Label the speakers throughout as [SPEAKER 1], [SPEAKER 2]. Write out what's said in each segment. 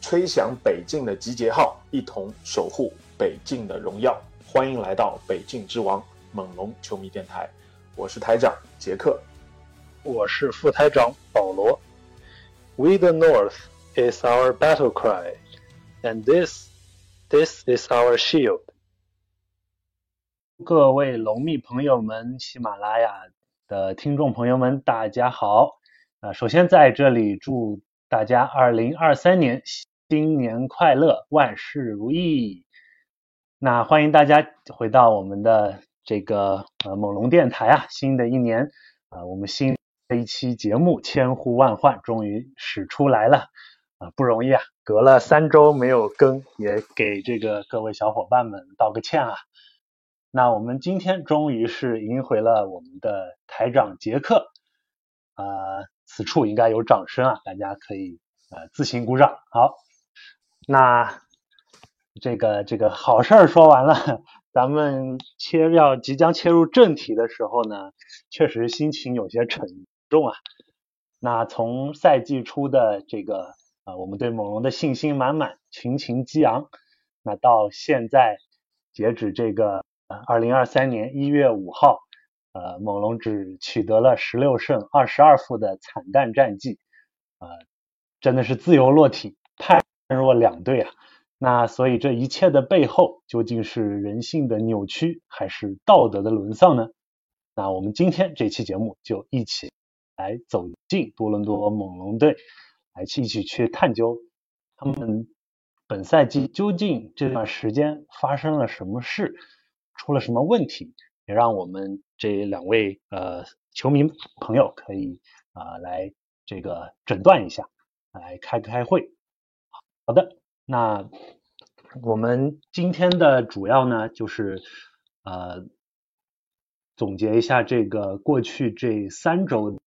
[SPEAKER 1] 吹响北境的集结号，一同守护北境的荣耀。欢迎来到北境之王猛龙球迷电台，我是台长杰克。
[SPEAKER 2] 我是副台长保罗。We the North is our battle cry, and this, this is our shield. 各位龙迷朋友们，喜马拉雅的听众朋友们，大家好。啊，首先在这里祝大家2023年新年快乐，万事如意。那欢迎大家回到我们的这个呃猛龙电台啊，新的一年啊，我们新的一期节目千呼万唤终于使出来了啊，不容易啊，隔了三周没有更，也给这个各位小伙伴们道个歉啊。那我们今天终于是迎回了我们的台长杰克啊、此处应该有掌声啊，大家可以呃自行鼓掌。好，那这个这个好事儿说完了，咱们切要即将切入正题的时候呢，确实心情有些沉重啊。那从赛季初的这个啊、呃我们对猛龙的信心满满，群情激昂，那到现在截止这个二零二三年一月五号，呃，猛龙只取得了十六胜二十二负的惨淡战绩，呃，真的是自由落体，判若两队啊。那所以这一切的背后，究竟是人性的扭曲，还是道德的沦丧呢？那我们今天这期节目就一起来走进多伦多猛龙队，来一起去探究他们本赛季究竟这段时间发生了什么事，出了什么问题，也让我们这两位呃球迷朋友可以啊、来这个诊断一下，来开开会。好的，那我们今天的主要呢，就是呃总结一下这个过去这三周的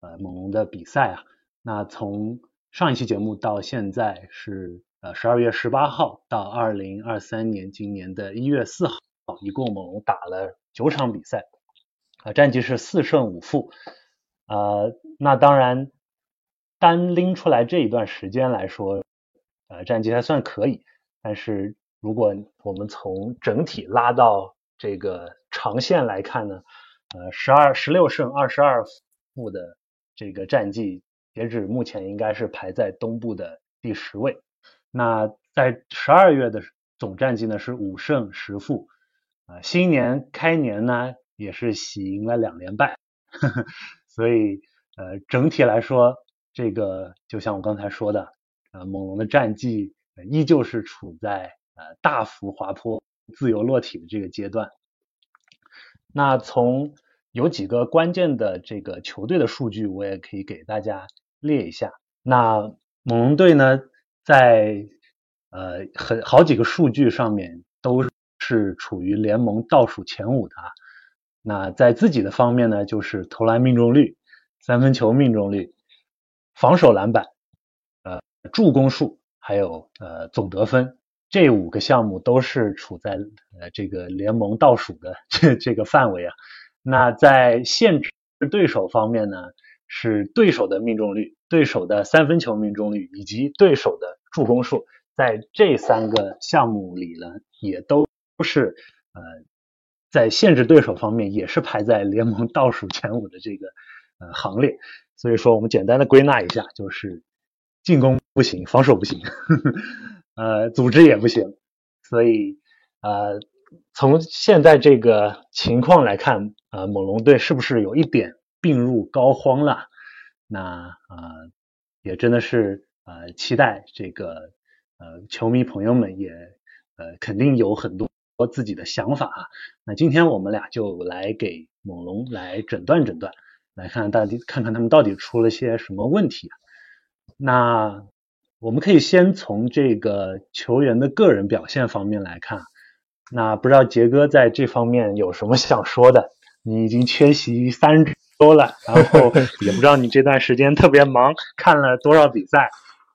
[SPEAKER 2] 呃猛龙的比赛啊。那从上一期节目到现在是呃十二月十八号到二零二三年今年的一月四号，一共猛龙打了九场比赛，啊、战绩是四胜五负。呃，那当然单拎出来这一段时间来说，呃，战绩还算可以。但是如果我们从整体拉到这个长线来看呢，呃，十二十六胜二十二负的这个战绩，截止目前应该是排在东部的第十位。那在十二月的总战绩呢是五胜十负，啊、新年开年呢也是喜迎了两连败，呵呵所以呃整体来说，这个就像我刚才说的，呃猛龙的战绩。依旧是处在呃大幅滑坡、自由落体的这个阶段。那从有几个关键的这个球队的数据，我也可以给大家列一下。那猛龙队呢，在呃很好几个数据上面都是处于联盟倒数前五的啊。那在自己的方面呢，就是投篮命中率、三分球命中率、防守篮板、呃助攻数。还有呃总得分这五个项目都是处在呃这个联盟倒数的 这这个范围啊。那在限制对手方面呢，是对手的命中率、对手的三分球命中率以及对手的助攻数，在这三个项目里呢，也都是呃在限制对手方面也是排在联盟倒数前五的这个呃行列。所以说，我们简单的归纳一下，就是进攻。不行，防守不行，呵 呵呃，组织也不行，所以呃，从现在这个情况来看，呃，猛龙队是不是有一点病入膏肓了？那呃，也真的是呃，期待这个呃，球迷朋友们也呃，肯定有很多自己的想法啊。那今天我们俩就来给猛龙来诊断诊断，来看到底看看他们到底出了些什么问题。那我们可以先从这个球员的个人表现方面来看。那不知道杰哥在这方面有什么想说的？你已经缺席三周了，然后 也不知道你这段时间特别忙，看了多少比赛，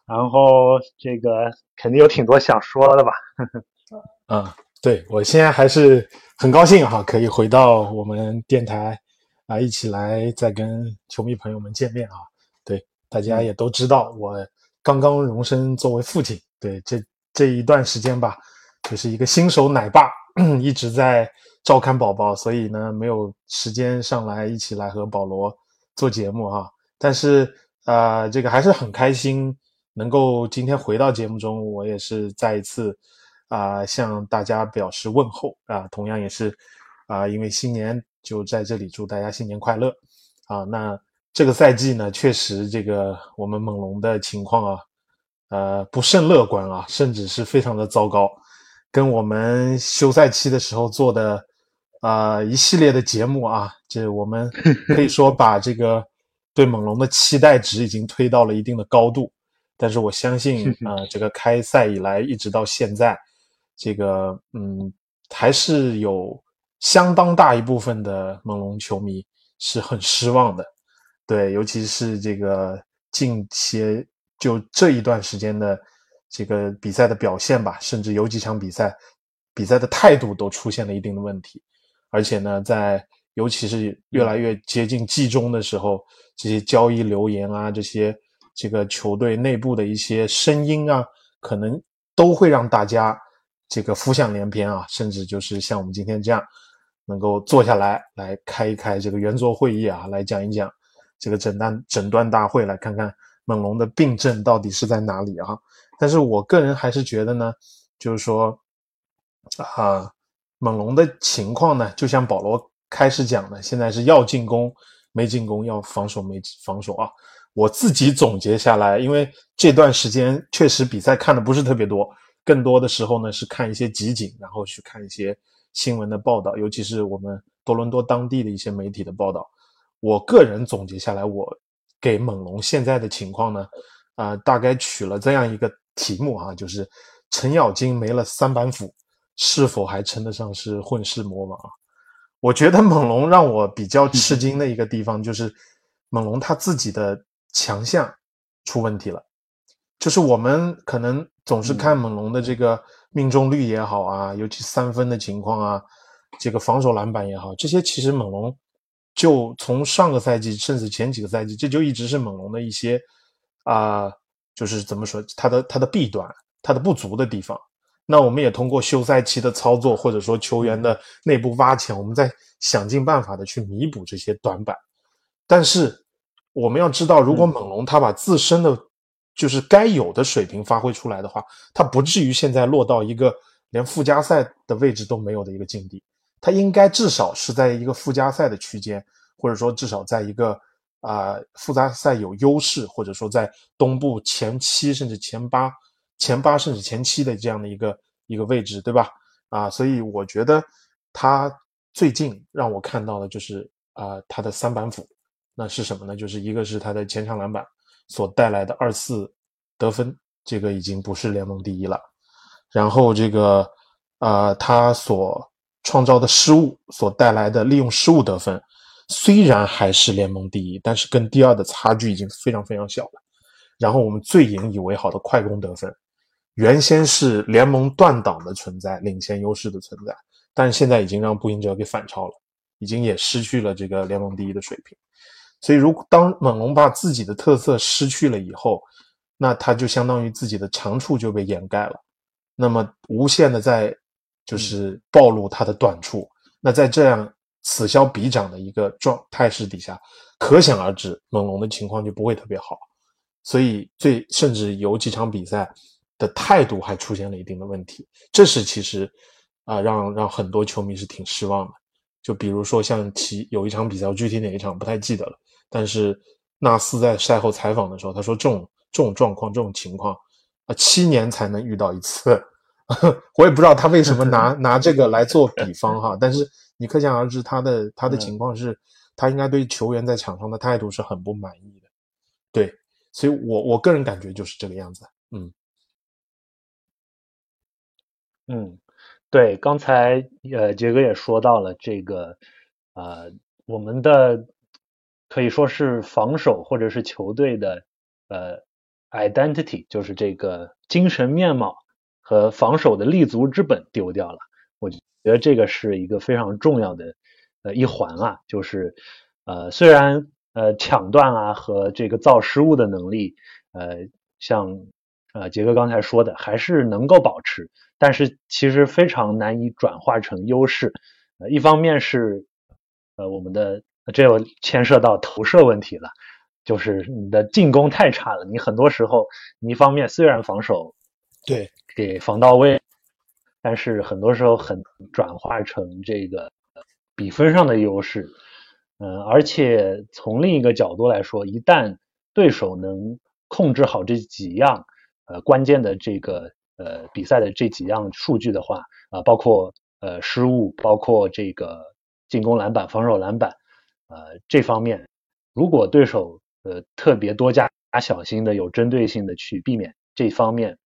[SPEAKER 2] 然后这个肯定有挺多想说的吧？
[SPEAKER 1] 嗯，对我现在还是很高兴哈，可以回到我们电台啊，一起来再跟球迷朋友们见面啊。对，大家也都知道，我刚刚荣升作为父亲，对这这一段时间吧。就是一个新手奶爸，一直在照看宝宝，所以呢没有时间上来一起来和保罗做节目哈。但是啊，这个还是很开心能够今天回到节目中，我也是再一次啊向大家表示问候啊。同样也是啊，因为新年就在这里祝大家新年快乐啊。那这个赛季呢，确实这个我们猛龙的情况啊，呃不甚乐观啊，甚至是非常的糟糕。跟我们休赛期的时候做的啊一系列的节目啊，这我们 可以说把这个对猛龙的期待值已经推到了一定的高度。但是我相信 啊，这个开赛以来一直到现在，这个嗯还是有相当大一部分的猛龙球迷是很失望的。对，尤其是这个近些就这一段时间的。这个比赛的表现吧，甚至有几场比赛，比赛的态度都出现了一定的问题。而且呢，在尤其是越来越接近季中的时候，这些交易流言啊，这些这个球队内部的一些声音啊，可能都会让大家这个浮想联翩啊，甚至就是像我们今天这样，能够坐下来来开一开这个圆桌会议啊，来讲一讲这个诊断诊断大会，来看看猛龙的病症到底是在哪里啊。但是我个人还是觉得呢，就是说，啊，猛龙的情况呢，就像保罗开始讲的，现在是要进攻没进攻，要防守没防守啊。我自己总结下来，因为这段时间确实比赛看的不是特别多，更多的时候呢是看一些集锦，然后去看一些新闻的报道，尤其是我们多伦多当地的一些媒体的报道。我个人总结下来，我给猛龙现在的情况呢，啊，大概取了这样一个。题目啊，就是程咬金没了三板斧，是否还称得上是混世魔王啊？我觉得猛龙让我比较吃惊的一个地方，就是猛龙他自己的强项出问题了。就是我们可能总是看猛龙的这个命中率也好啊，尤其三分的情况啊，这个防守篮板也好，这些其实猛龙就从上个赛季甚至前几个赛季，这就一直是猛龙的一些啊。就是怎么说，它的它的弊端，它的不足的地方。那我们也通过休赛期的操作，或者说球员的内部挖潜，我们在想尽办法的去弥补这些短板。但是我们要知道，如果猛龙他把自身的就是该有的水平发挥出来的话，他不至于现在落到一个连附加赛的位置都没有的一个境地。他应该至少是在一个附加赛的区间，或者说至少在一个。啊，附加赛有优势，或者说在东部前七甚至前八、前八甚至前七的这样的一个一个位置，对吧？啊，所以我觉得他最近让我看到的就是啊，他的三板斧，那是什么呢？就是一个是他的前场篮板所带来的二次得分，这个已经不是联盟第一了。然后这个啊，他所创造的失误所带来的利用失误得分。虽然还是联盟第一，但是跟第二的差距已经非常非常小了。然后我们最引以为豪的快攻得分，原先是联盟断档的存在，领先优势的存在，但是现在已经让步行者给反超了，已经也失去了这个联盟第一的水平。所以，如果当猛龙把自己的特色失去了以后，那他就相当于自己的长处就被掩盖了，那么无限的在就是暴露他的短处。那在这样。此消彼长的一个状态势底下，可想而知，猛龙的情况就不会特别好。所以，最甚至有几场比赛的态度还出现了一定的问题。这是其实啊，让让很多球迷是挺失望的。就比如说像其有一场比赛，具体哪一场不太记得了。但是纳斯在赛后采访的时候，他说这种这种状况、这种情况啊，七年才能遇到一次。我也不知道他为什么拿 拿这个来做比方哈，但是。你可想而知，他的他的情况是他应该对球员在场上的态度是很不满意的。对，所以我我个人感觉就是这个样子。嗯
[SPEAKER 2] 嗯，对，刚才呃杰哥也说到了这个呃我们的可以说是防守或者是球队的呃 identity，就是这个精神面貌和防守的立足之本丢掉了。我觉得这个是一个非常重要的呃一环啊，就是呃虽然呃抢断啊和这个造失误的能力呃像呃杰哥刚才说的还是能够保持，但是其实非常难以转化成优势。呃一方面是呃我们的这又牵涉到投射问题了，就是你的进攻太差了，你很多时候你一方面虽然防守
[SPEAKER 1] 对
[SPEAKER 2] 给防到位。但是很多时候很转化成这个比分上的优势，嗯，而且从另一个角度来说，一旦对手能控制好这几样呃关键的这个呃比赛的这几样数据的话，啊，包括呃失误，包括这个进攻篮板、防守篮板，呃这方面，如果对手呃特别多加小心的、有针对性的去避免这方面，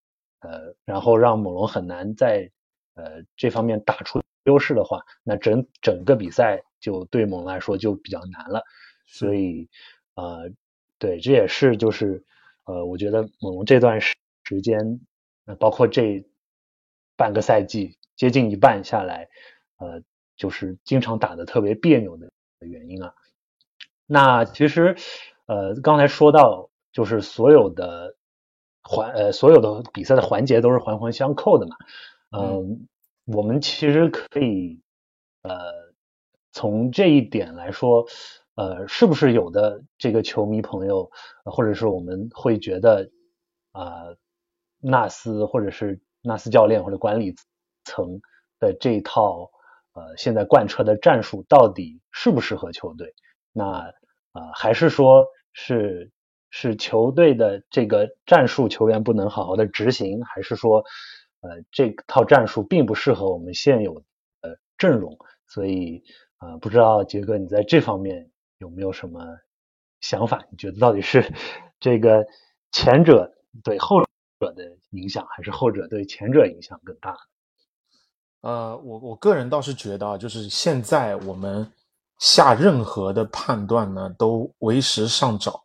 [SPEAKER 2] 呃，然后让猛龙很难在呃，这方面打出优势的话，那整整个比赛就对猛来说就比较难了。所以，呃，对，这也是就是呃，我觉得猛龙这段时时间，包括这半个赛季接近一半下来，呃，就是经常打的特别别扭的原因啊。那其实，呃，刚才说到就是所有的环呃所有的比赛的环节都是环环相扣的嘛。嗯，我们其实可以，呃，从这一点来说，呃，是不是有的这个球迷朋友，或者是我们会觉得，啊，纳斯或者是纳斯教练或者管理层的这一套，呃，现在贯彻的战术到底适不适合球队？那啊，还是说是是球队的这个战术球员不能好好的执行，还是说？呃，这套战术并不适合我们现有的阵容，所以呃，不知道杰哥你在这方面有没有什么想法？你觉得到底是这个前者对后者的影响，还是后者对前者影响更大？
[SPEAKER 1] 呃，我我个人倒是觉得，就是现在我们下任何的判断呢，都为时尚早，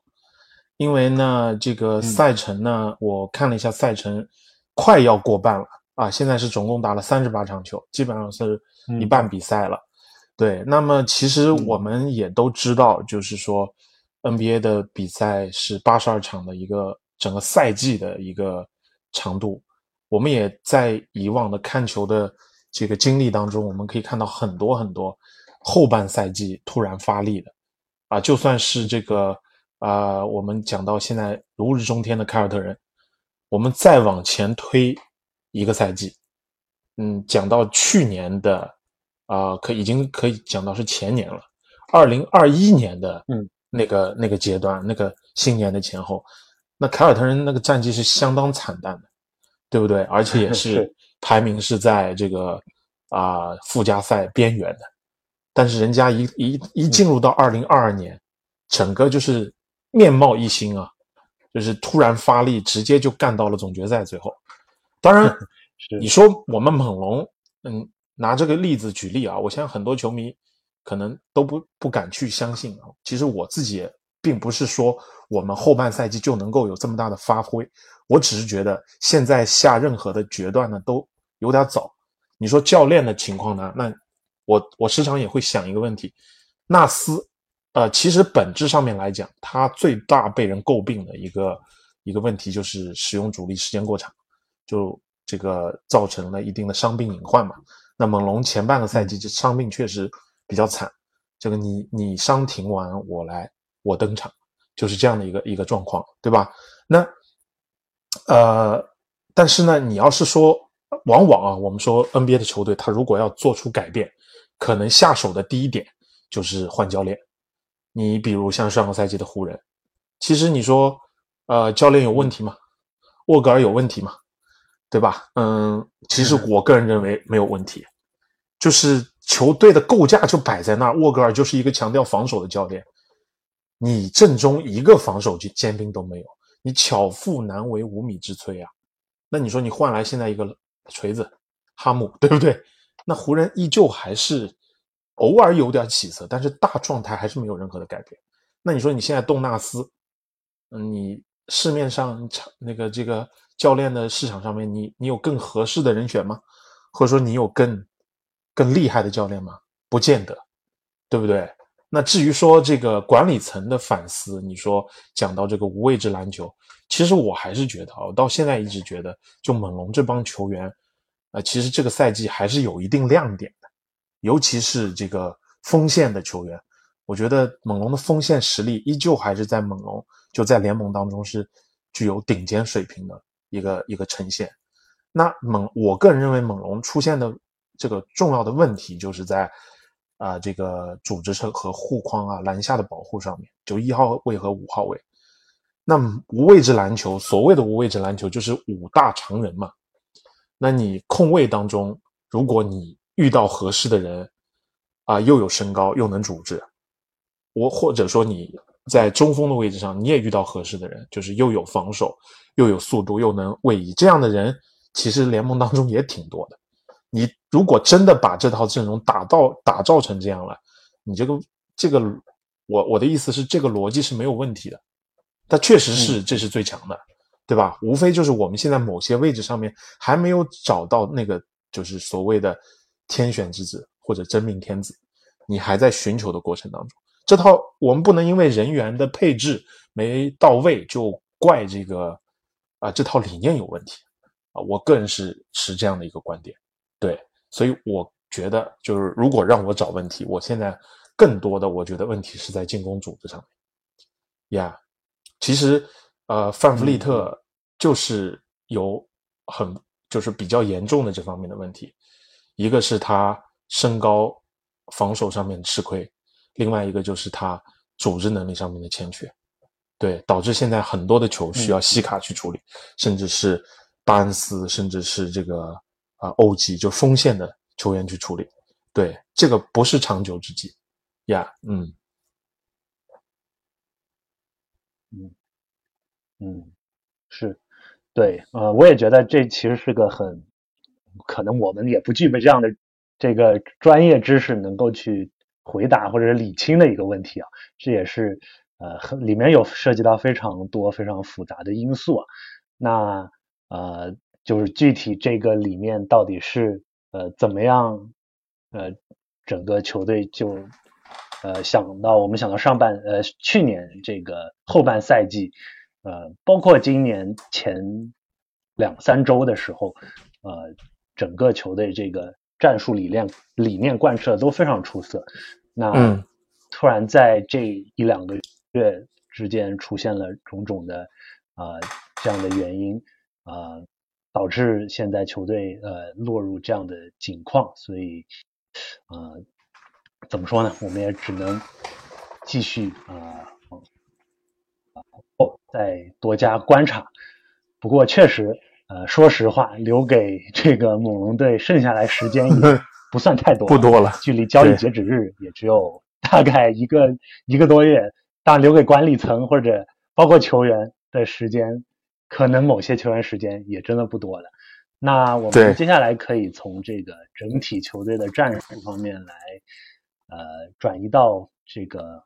[SPEAKER 1] 因为呢，这个赛程呢，我看了一下赛程。快要过半了啊！现在是总共打了三十八场球，基本上是一半比赛了。对，那么其实我们也都知道，就是说 NBA 的比赛是八十二场的一个整个赛季的一个长度。我们也在以往的看球的这个经历当中，我们可以看到很多很多后半赛季突然发力的啊，就算是这个啊，我们讲到现在如日中天的凯尔特人。我们再往前推一个赛季，嗯，讲到去年的啊，可已经可以讲到是前年了，二零二一年的嗯那个那个阶段，那个新年的前后，那凯尔特人那个战绩是相当惨淡的，对不对？而且也 是排名是在这个啊附加赛边缘的，但是人家一一一进入到二零二二年，整个就是面貌一新啊。就是突然发力，直接就干到了总决赛最后。当然，你说我们猛龙，嗯，拿这个例子举例啊，我相信很多球迷可能都不不敢去相信啊。其实我自己也并不是说我们后半赛季就能够有这么大的发挥，我只是觉得现在下任何的决断呢都有点早。你说教练的情况呢？那我我时常也会想一个问题，纳斯。呃，其实本质上面来讲，他最大被人诟病的一个一个问题就是使用主力时间过长，就这个造成了一定的伤病隐患嘛。那猛龙前半个赛季这伤病确实比较惨，这个你你伤停完我来我登场，就是这样的一个一个状况，对吧？那呃，但是呢，你要是说往往啊，我们说 NBA 的球队，他如果要做出改变，可能下手的第一点就是换教练。你比如像上个赛季的湖人，其实你说，呃，教练有问题吗？沃格尔有问题吗？对吧？嗯，其实我个人认为没有问题，就是球队的构架就摆在那儿，沃格尔就是一个强调防守的教练，你阵中一个防守就尖兵都没有，你巧妇难为无米之炊啊！那你说你换来现在一个锤子哈姆，对不对？那湖人依旧还是偶尔有点起色，但是大状态还是没有任何的改变。那你说你现在动纳斯，嗯，你市面上那个这个教练的市场上面，你你有更合适的人选吗？或者说你有更更厉害的教练吗？不见得，对不对？那至于说这个管理层的反思，你说讲到这个无位置篮球，其实我还是觉得啊，我到现在一直觉得，就猛龙这帮球员，啊，其实这个赛季还是有一定亮点的，尤其是这个锋线的球员，我觉得猛龙的锋线实力依旧还是在猛龙就在联盟当中是具有顶尖水平的一个一个呈现。那猛，我个人认为猛龙出现的这个重要的问题就是在。啊，这个组织车和护框啊，篮下的保护上面，就一号位和五号位。那无位置篮球，所谓的无位置篮球就是五大常人嘛。那你控卫当中，如果你遇到合适的人，啊，又有身高又能组织，我或者说你在中锋的位置上，你也遇到合适的人，就是又有防守又有速度又能位移，这样的人其实联盟当中也挺多的。你如果真的把这套阵容打到打造成这样了，你这个这个，我我的意思是这个逻辑是没有问题的，它确实是这是最强的，对吧？无非就是我们现在某些位置上面还没有找到那个就是所谓的天选之子或者真命天子，你还在寻求的过程当中。这套我们不能因为人员的配置没到位就怪这个啊这套理念有问题啊，我个人是持这样的一个观点。对，所以我觉得，就是如果让我找问题，我现在更多的我觉得问题是在进攻组织上面。呀，其实，呃，范弗利特就是有很就是比较严重的这方面的问题，一个是他身高、防守上面吃亏，另外一个就是他组织能力上面的欠缺，对，导致现在很多的球需要西卡去处理，甚至是巴恩斯，甚至是这个。啊，欧级就锋线的球员去处理，对这个不是长久之计呀。嗯，
[SPEAKER 2] 嗯，嗯，是，对，呃，我也觉得这其实是个很可能我们也不具备这样的这个专业知识能够去回答或者理清的一个问题啊。这也是呃，里面有涉及到非常多非常复杂的因素啊。那呃。就是具体这个里面到底是呃怎么样呃整个球队就呃想到我们想到上半呃去年这个后半赛季呃包括今年前两三周的时候呃整个球队这个战术理念理念贯彻都非常出色，那突然在这一两个月之间出现了种种的啊这样的原因啊。导致现在球队呃落入这样的境况，所以呃怎么说呢？我们也只能继续啊哦再多加观察。不过确实呃说实话，留给这个猛龙队剩下来时间也 不算太多，
[SPEAKER 1] 不多了。
[SPEAKER 2] 距离交易截止日也只有 大概一个一个多月，但留给管理层或者包括球员的时间。可能某些球员时间也真的不多了。那我们接下来可以从这个整体球队的战术方面来，呃，转移到这个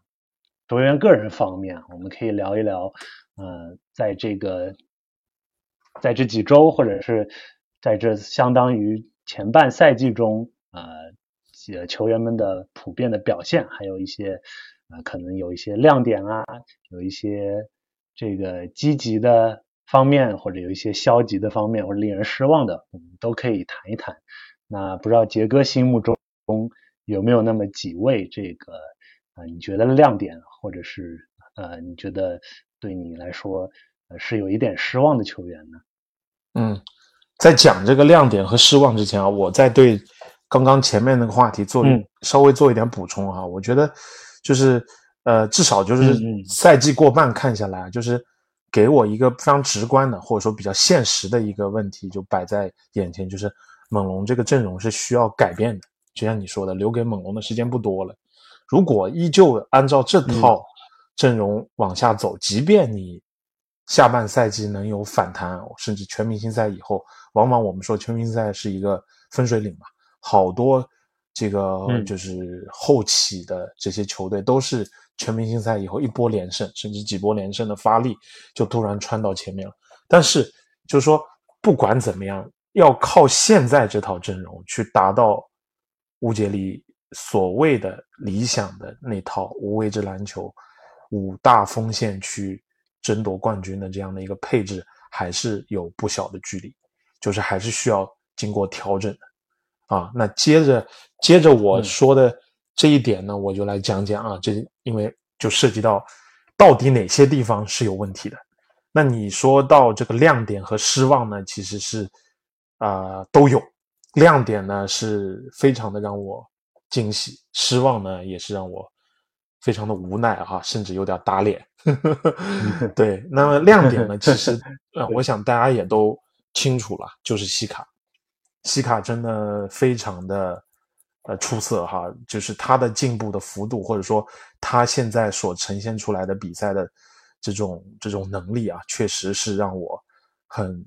[SPEAKER 2] 球员个人方面。我们可以聊一聊，呃，在这个在这几周，或者是在这相当于前半赛季中，呃，球员们的普遍的表现，还有一些呃，可能有一些亮点啊，有一些这个积极的。方面或者有一些消极的方面或者令人失望的，我们都可以谈一谈。那不知道杰哥心目中有没有那么几位这个啊你觉得亮点，或者是呃你觉得对你来说呃是有一点失望的球员呢？
[SPEAKER 1] 嗯，在讲这个亮点和失望之前啊，我在对刚刚前面那个话题做稍微做一点补充啊。我觉得就是呃至少就是赛季过半看下来就是。给我一个非常直观的，或者说比较现实的一个问题，就摆在眼前，就是猛龙这个阵容是需要改变的，就像你说的，留给猛龙的时间不多了。如果依旧按照这套阵容往下走，即便你下半赛季能有反弹，甚至全明星赛以后，往往我们说全明星赛是一个分水岭嘛，好多这个就是后起的这些球队都是全明星赛以后一波连胜，甚至几波连胜的发力就突然窜到前面了。但是就是说，不管怎么样，要靠现在这套阵容去达到乌杰里。所谓的理想的那套无位置篮球，五大锋线去争夺冠军的这样的一个配置，还是有不小的距离，就是还是需要经过调整的啊。那接着接着我说的这一点呢，我就来讲讲啊，这因为就涉及到到底哪些地方是有问题的。那你说到这个亮点和失望呢，其实是啊都有，亮点呢是非常的让我。惊喜、失望呢，也是让我非常的无奈哈，甚至有点打脸。对，那么亮点呢，其实 呃，我想大家也都清楚了，就是西卡。西卡真的非常的呃出色哈，就是他的进步的幅度，或者说他现在所呈现出来的比赛的这种这种能力啊，确实是让我很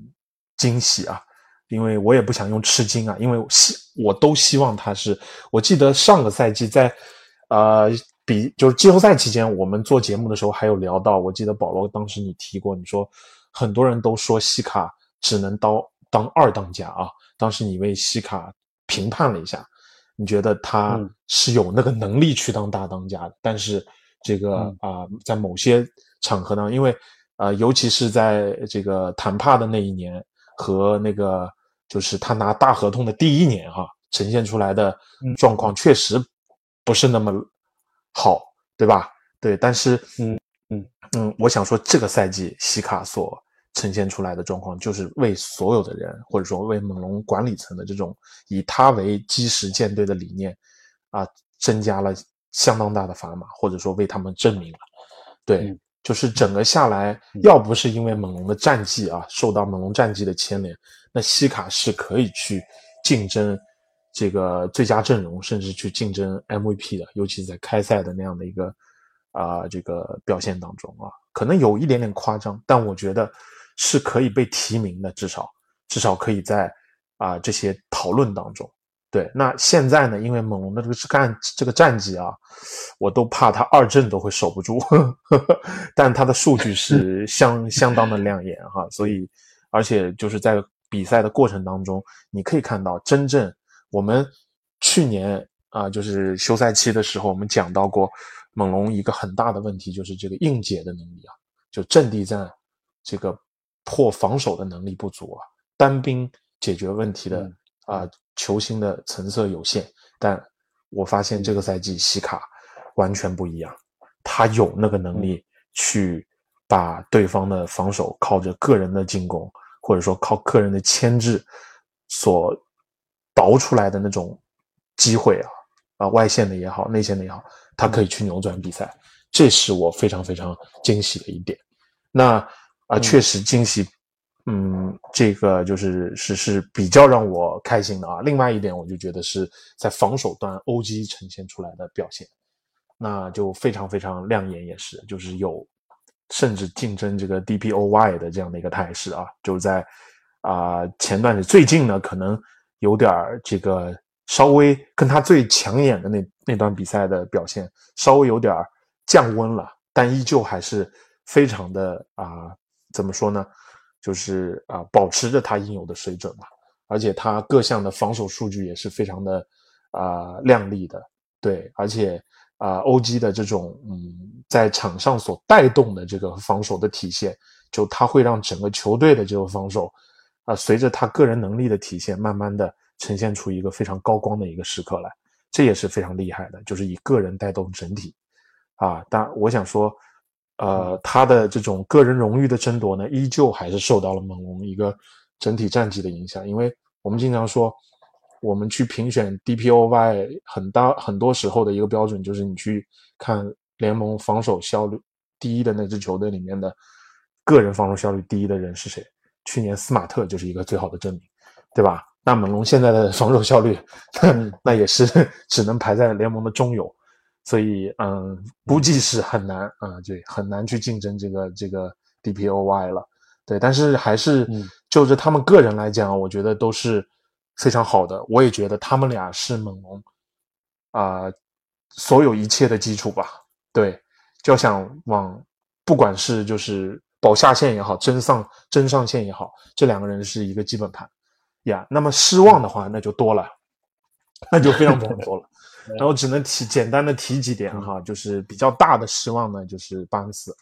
[SPEAKER 1] 惊喜啊。因为我也不想用吃惊啊，因为希我都希望他是。我记得上个赛季在，呃，比就是季后赛期间，我们做节目的时候还有聊到。我记得保罗当时你提过，你说很多人都说西卡只能当当二当家啊。当时你为西卡评判了一下，你觉得他是有那个能力去当大当家的。但是这个啊，在某些场合呢，因为呃，尤其是在这个谈判的那一年和那个。就是他拿大合同的第一年，哈，呈现出来的状况确实不是那么好，对吧？对，但是，嗯嗯嗯，我想说，这个赛季西卡所呈现出来的状况，就是为所有的人，或者说为猛龙管理层的这种以他为基石建队的理念，啊，增加了相当大的砝码，或者说为他们证明了，对。就是整个下来，要不是因为猛龙的战绩啊，受到猛龙战绩的牵连，那西卡是可以去竞争这个最佳阵容，甚至去竞争 MVP 的，尤其是在开赛的那样的一个啊这个表现当中啊，可能有一点点夸张，但我觉得是可以被提名的，至少至少可以在啊这些讨论当中。对，那现在呢？因为猛龙的这个干这个战绩啊，我都怕他二阵都会守不住。呵 呵但他的数据是相相当的亮眼哈，所以而且就是在比赛的过程当中，你可以看到，真正我们去年啊，就是休赛期的时候，我们讲到过猛龙一个很大的问题，就是这个应解的能力啊，就阵地战这个破防守的能力不足啊，单兵解决问题的啊。球星的成色有限，但我发现这个赛季西卡完全不一样，他有那个能力去把对方的防守靠着个人的进攻，或者说靠个人的牵制所倒出来的那种机会啊啊外线的也好，内线的也好，他可以去扭转比赛，这是我非常非常惊喜的一点。那啊，确实惊喜。嗯，这个就是是是比较让我开心的啊。另外一点，我就觉得是在防守端，OG 呈现出来的表现，那就非常非常亮眼，也是就是有甚至竞争这个 DPOY 的这样的一个态势啊。就是在啊前段时最近呢，可能有点这个稍微跟他最抢眼的那那段比赛的表现稍微有点降温了，但依旧还是非常的啊，怎么说呢？就是啊，保持着他应有的水准嘛，而且他各项的防守数据也是非常的啊亮丽的，对，而且啊，OG 的这种嗯，在场上所带动的这个防守的体现，就他会让整个球队的这个防守啊，随着他个人能力的体现，慢慢的呈现出一个非常高光的一个时刻来，这也是非常厉害的，就是以个人带动整体啊，但我想说。呃，他的这种个人荣誉的争夺呢，依旧还是受到了猛龙一个整体战绩的影响。因为我们经常说，我们去评选 DPOY，很大很多时候的一个标准就是你去看联盟防守效率第一的那支球队里面的个人防守效率第一的人是谁。去年斯马特就是一个最好的证明，对吧？那猛龙现在的防守效率，那也是 只能排在联盟的中游，所以嗯，估计是很难啊，对，很难去竞争这个这个 DPOY 了。对，但是还是就着他们个人来讲，我觉得都是非常好的。我也觉得他们俩是猛龙啊，所有一切的基础吧。对，就想往不管是就是保下线也好，争上争上线也好，这两个人是一个基本盘。呀，那么失望的话那就多了，那就非常非常 多了。然后只能提简单的提几点哈，就是比较大的失望呢，就是巴恩斯。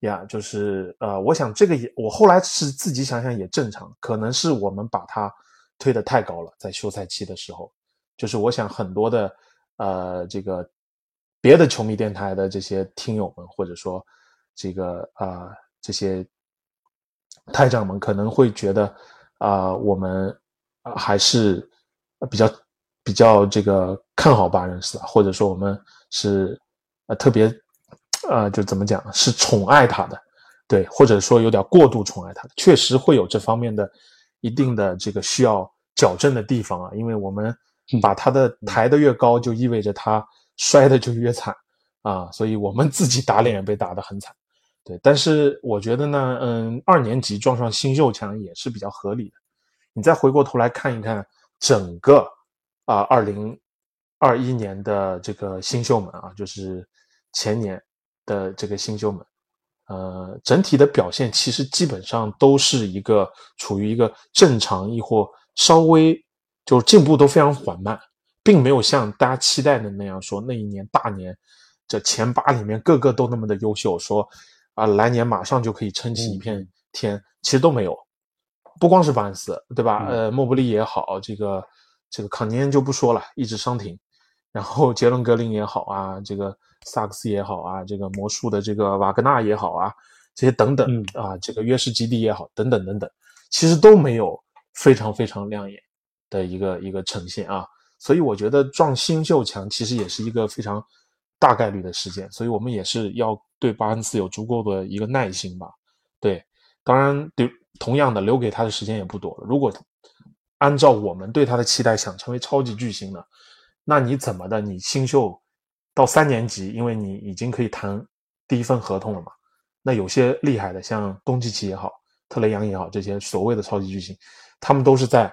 [SPEAKER 1] 呀，就是呃，我想这个也我后来是自己想想也正常，可能是我们把他推得太高了，在休赛期的时候，就是我想很多的呃这个别的球迷电台的这些听友们，或者说这个啊这些台长们可能会觉得。啊，我们还是比较比较这个看好巴恩斯，或者说我们是呃特别呃就怎么讲是宠爱他的，对，或者说有点过度宠爱他的，确实会有这方面的一定的这个需要矫正的地方啊，因为我们把他的抬得越高，就意味着他摔的就越惨啊，所以我们自己打脸被打得很惨。对，但是我觉得呢，嗯，二年级撞上新秀墙也是比较合理的。你再回过头来看一看整个啊，二零二一年的这个新秀们啊，就是前年的这个新秀们，呃，整体的表现其实基本上都是一个处于一个正常亦或稍微就是进步都非常缓慢，并没有像大家期待的那样说那一年大年这前八里面个个都那么的优秀，说。啊，来年马上就可以撑起一片天，其实都没有，不光是巴恩斯，对吧？呃，莫布利也好，这个这个康尼恩就不说了，一直伤停，然后杰伦格林也好啊，这个萨克斯也好啊，这个魔术的这个瓦格纳也好啊，这些等等啊，这个约什基地也好，等等等等，其实都没有非常非常亮眼的一个一个呈现啊，所以我觉得撞新秀墙其实也是一个非常。大概率的事件，所以我们也是要对巴恩斯有足够的一个耐心吧。对，当然对，同样的留给他的时间也不多了。如果按照我们对他的期待，想成为超级巨星呢，那你怎么的？你新秀到三年级，因为你已经可以谈第一份合同了嘛。那有些厉害的，像东契奇也好，特雷杨也好，这些所谓的超级巨星，他们都是在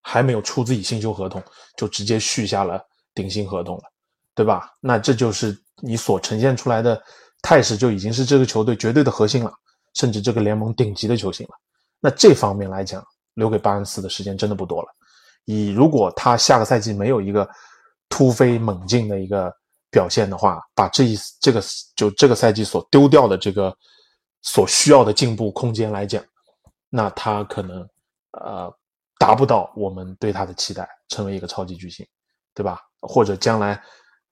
[SPEAKER 1] 还没有出自己新秀合同，就直接续下了顶薪合同了。对吧？那这就是你所呈现出来的态势，就已经是这个球队绝对的核心了，甚至这个联盟顶级的球星了。那这方面来讲，留给巴恩斯的时间真的不多了。以如果他下个赛季没有一个突飞猛进的一个表现的话，把这一这个就这个赛季所丢掉的这个所需要的进步空间来讲，那他可能呃达不到我们对他的期待，成为一个超级巨星，对吧？或者将来。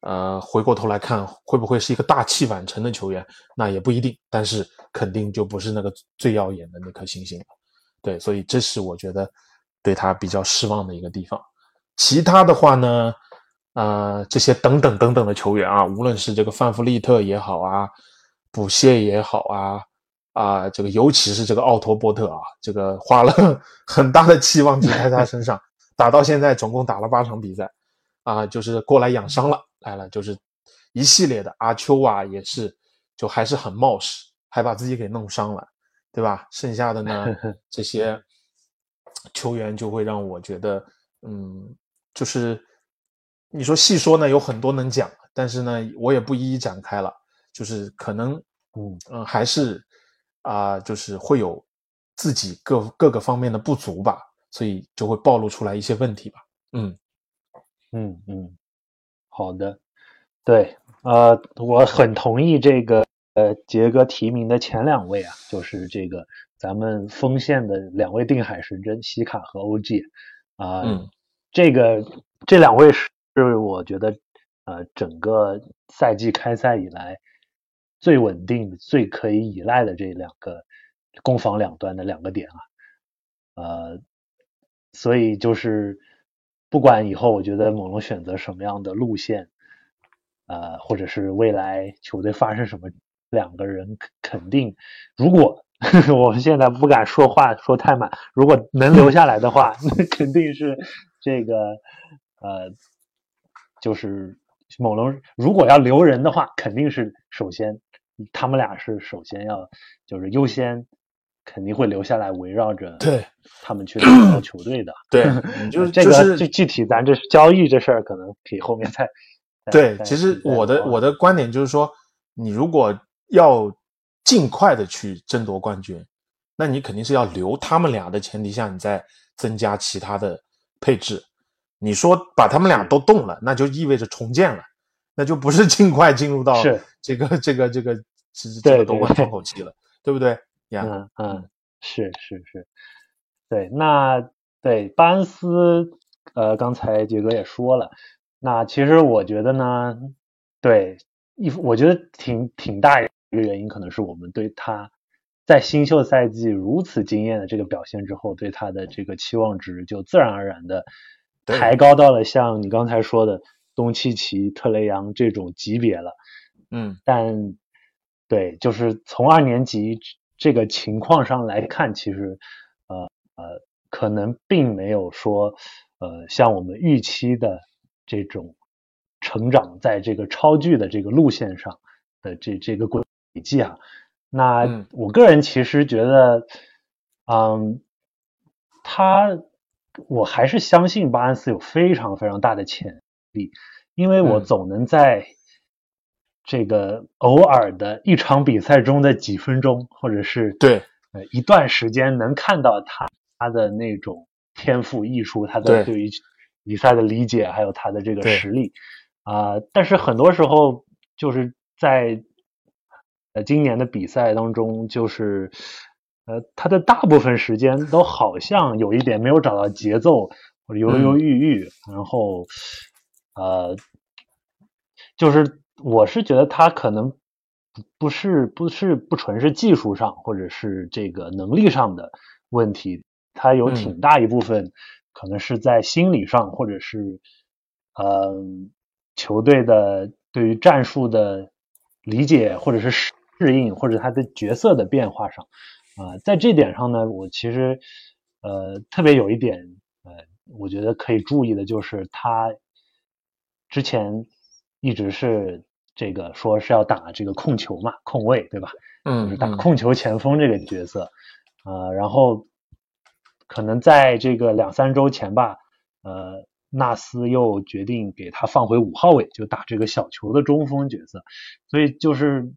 [SPEAKER 1] 呃，回过头来看，会不会是一个大器晚成的球员？那也不一定，但是肯定就不是那个最耀眼的那颗星星了。对，所以这是我觉得对他比较失望的一个地方。其他的话呢，呃，这些等等等等的球员啊，无论是这个范弗利特也好啊，补谢也好啊，啊，这个尤其是这个奥托波特啊，这个花了 很大的期望值在他身上，打到现在总共打了八场比赛，啊，就是过来养伤了。来了，就是一系列的阿丘啊，也是就还是很冒失，还把自己给弄伤了，对吧？剩下的呢，这些球员就会让我觉得，嗯，就是你说细说呢，有很多能讲，但是呢，我也不一一展开了，就是可能，嗯嗯，还是啊，就是会有自己各各个方面的不足吧，所以就会暴露出来一些问题吧，嗯
[SPEAKER 2] 嗯嗯。好的，对，呃，我很同意这个，呃，杰哥提名的前两位啊，就是这个咱们锋线的两位定海神针西卡和 OG，啊，这个这两位是我觉得，呃，整个赛季开赛以来最稳定、最可以依赖的这两个攻防两端的两个点啊，呃，所以就是。不管以后，我觉得猛龙选择什么样的路线，呃，或者是未来球队发生什么，两个人肯定，如果 我们现在不敢说话说太满。如果能留下来的话，那肯定是这个呃，就是猛龙。如果要留人的话，肯定是首先他们俩是首先要就是优先，肯定会留下来围绕着
[SPEAKER 1] 对
[SPEAKER 2] 他们去打 造球队的。
[SPEAKER 1] 对，就是
[SPEAKER 2] 这个
[SPEAKER 1] 就
[SPEAKER 2] 具具体咱这是交易这事儿，可能可以后面再。
[SPEAKER 1] 对，其实我的我的观点就是说，你如果要尽快的去争夺冠军，那你肯定是要留他们俩的前提下，你再增加其他的配置。你说把他们俩都动了，那就意味着重建了，那就不是尽快进入到这个这个这个这这个夺冠窗口期了，对不对呀？
[SPEAKER 2] 嗯嗯，是是是，对，那对巴恩斯，呃，刚才杰哥也说了，那其实我觉得呢，对，一我觉得挺挺大一个原因，可能是我们对他在新秀赛季如此惊艳的这个表现之后，对他的这个期望值就自然而然的抬高到了像你刚才说的东契奇、特雷杨这种级别了。
[SPEAKER 1] 嗯
[SPEAKER 2] 但对，就是从二年级这个情况上来看，其实呃呃，可能并没有说呃像我们预期的这种成长在这个超巨的这个路线上的这这个轨迹啊。那
[SPEAKER 1] 嗯。
[SPEAKER 2] 我个人其实觉得，嗯，他我还是相信巴恩斯有非常非常大的潜力，因为我
[SPEAKER 1] 嗯。
[SPEAKER 2] 总能在这个偶尔的一场比赛中的几分钟，或者是
[SPEAKER 1] 对。
[SPEAKER 2] 呃一段时间，能看到他他的那种天赋艺术，他的
[SPEAKER 1] 对。
[SPEAKER 2] 对于比赛的理解，还有他的这个实力。啊、但是很多时候就是在呃今年的比赛当中，就是呃他的大部分时间都好像有一点没有找到节奏，或者犹犹豫豫，然后呃就是我是觉得他可能不不是不是不纯是技术上或者是这个能力上的问题，他有
[SPEAKER 1] 嗯。
[SPEAKER 2] 挺大一部分可能是在心理上或者是呃球队的对于战术的理解或者是适应或者他的角色的变化上啊、在这点上呢，我其实呃特别有一点呃我觉得可以注意的就是他之前一直是这个说是要打这个控球嘛，控卫对吧？就是打
[SPEAKER 1] 嗯嗯
[SPEAKER 2] 控球前锋这个角色，呃，然后可能在这个两三周前吧，呃，纳斯又决定给他放回五号位，就打这个小球的中锋角色，所以就是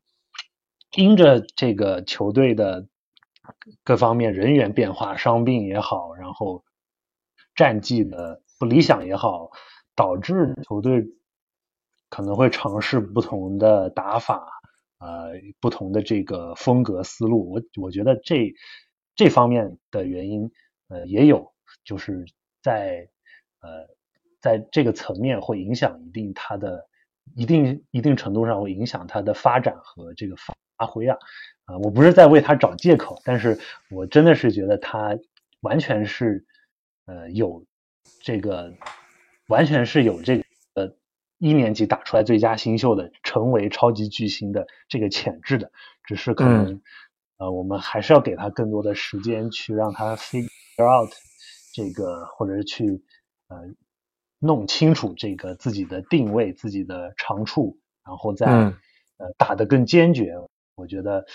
[SPEAKER 2] 因着这个球队的各方面人员变化，伤病也好，然后战绩的不理想也好，导致球队可能会尝试不同的打法，呃，不同的这个风格思路。我我觉得这这方面的原因，呃，也有，就是在呃在这个层面会影响一定他的一定一定程度上会影响他的发展和这个发挥啊。啊、我不是在为他找借口，但是我真的是觉得他完全是呃有这个完全是有这个呃一年级打出来最佳新秀的，成为超级巨星的这个潜质的，只是可能、呃我们还是要给他更多的时间去让他 figure out 这个，或者是去呃弄清楚这个自己的定位、自己的长处，然后再、
[SPEAKER 1] 嗯
[SPEAKER 2] 呃打得更坚决。我觉得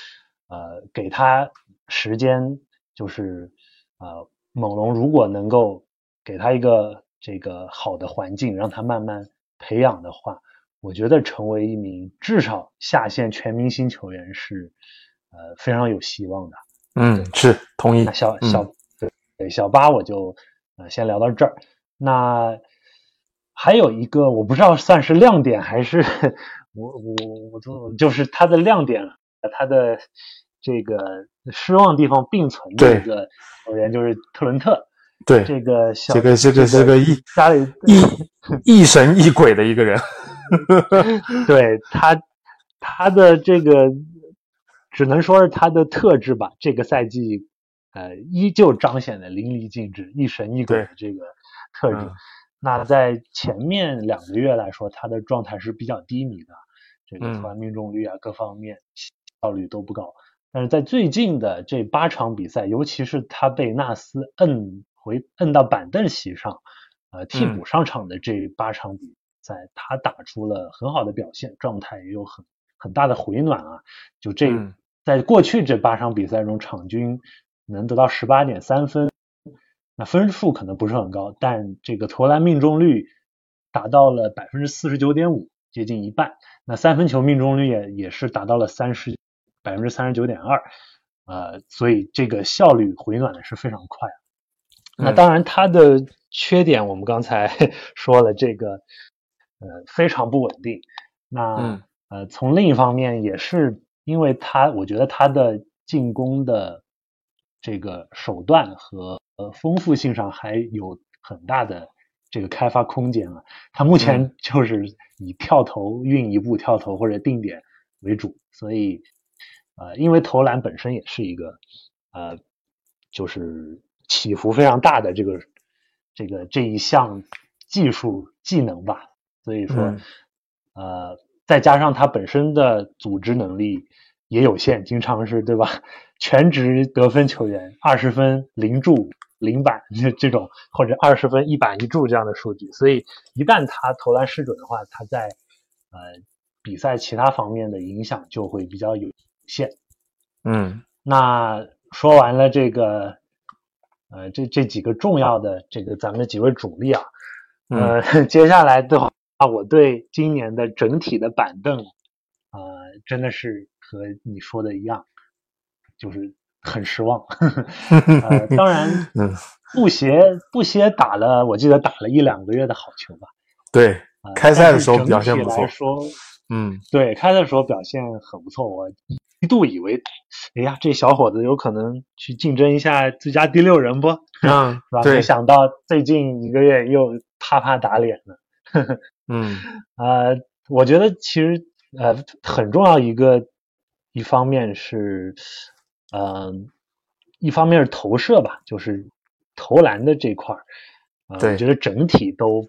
[SPEAKER 2] 呃给他时间，就是呃猛龙如果能够给他一个这个好的环境，让他慢慢培养的话，我觉得成为一名至少下线全明星球员是呃非常有希望的。
[SPEAKER 1] 嗯，是同意
[SPEAKER 2] 那。小
[SPEAKER 1] 嗯
[SPEAKER 2] 小对对小八我就呃先聊到这儿。那还有一个我不知道算是亮点还是 我我我就就是它的亮点，它的这个失望地方并存的一个球员就是特伦特。
[SPEAKER 1] 对，
[SPEAKER 2] 这个小
[SPEAKER 1] 这个这个这个一
[SPEAKER 2] 家里
[SPEAKER 1] 异异神异鬼的一个人。
[SPEAKER 2] 对他他的这个只能说是他的特质吧，这个赛季呃依旧彰显的淋漓尽致，一神一鬼的这个特质。
[SPEAKER 1] 嗯
[SPEAKER 2] 那在前面两个月来说，他的状态是比较低迷的，这个
[SPEAKER 1] 嗯
[SPEAKER 2] 投篮命中率啊各方面效率都不高。但是在最近的这八场比赛，尤其是他被纳斯摁回摁到板凳席上，呃，替补上场的这八场比赛，他打出了很好的表现，状态也有很很大的回暖啊。就这，在过去这八场比赛中，场均能得到十八点三分，那分数可能不是很高，但这个投篮命中率达到了百分之四十九点五，接近一半。那三分球命中率也也是达到了三十。百分之三十九点二，呃，所以这个效率回暖的是非常快。那当然，它的缺点我们刚才 说了，这个呃非常不稳定。那呃，从另一方面也是因为它，我觉得它的进攻的这个手段和呃丰富性上还有很大的这个开发空间啊。它目前就是以跳投运一步跳投或者定点为主，所以。呃，因为投篮本身也是一个，呃，就是起伏非常大的这个这个这一项技术技能吧，所以说，呃，再加上他本身的组织能力也有限，经常是对吧？全职得分球员，二十分零助零板这 这种，或者二十分一板一助这样的数据，所以一旦他投篮失准的话，他在呃比赛其他方面的影响就会比较有。线，
[SPEAKER 1] 嗯，
[SPEAKER 2] 那说完了这个，呃，这这几个重要的这个咱们的几位主力啊，呃，接下来的话，我对今年的整体的板凳，呃，真的是和你说的一样，就是很失望。呃，当然，嗯，布鞋布鞋打了，我记得打了一两个月的好球吧？
[SPEAKER 1] 对，开赛的时候表现不错。
[SPEAKER 2] 嗯，对，开的时候表现很不错，我一度以为，哎呀，这小伙子有可能去竞争一下最佳第六人不？
[SPEAKER 1] 嗯，
[SPEAKER 2] 是吧？没想到最近一个月又啪啪打脸了。
[SPEAKER 1] 嗯，
[SPEAKER 2] 呃，我觉得其实呃很重要一个一方面是，嗯，一方面是投射吧，就是投篮的这块儿，我觉得整体都。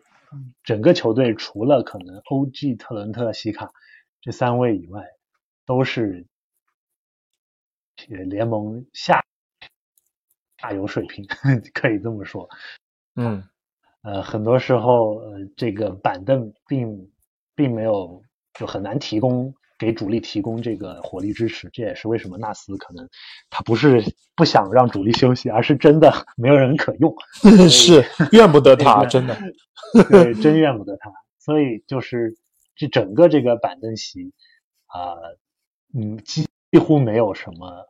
[SPEAKER 2] 整个球队除了可能 O.G. 特伦特、西卡这三位以外，都是联盟下下游水平，可以这么说。
[SPEAKER 1] 嗯，
[SPEAKER 2] 呃，很多时候，呃，这个板凳并并没有就很难提供。给主力提供这个火力支持，这也是为什么纳斯可能他不是不想让主力休息，而是真的 没有人可用，
[SPEAKER 1] 是怨不得他，真的，
[SPEAKER 2] 对，真怨不得他。所以就是这整个这个板凳席啊，嗯，几几乎没有什么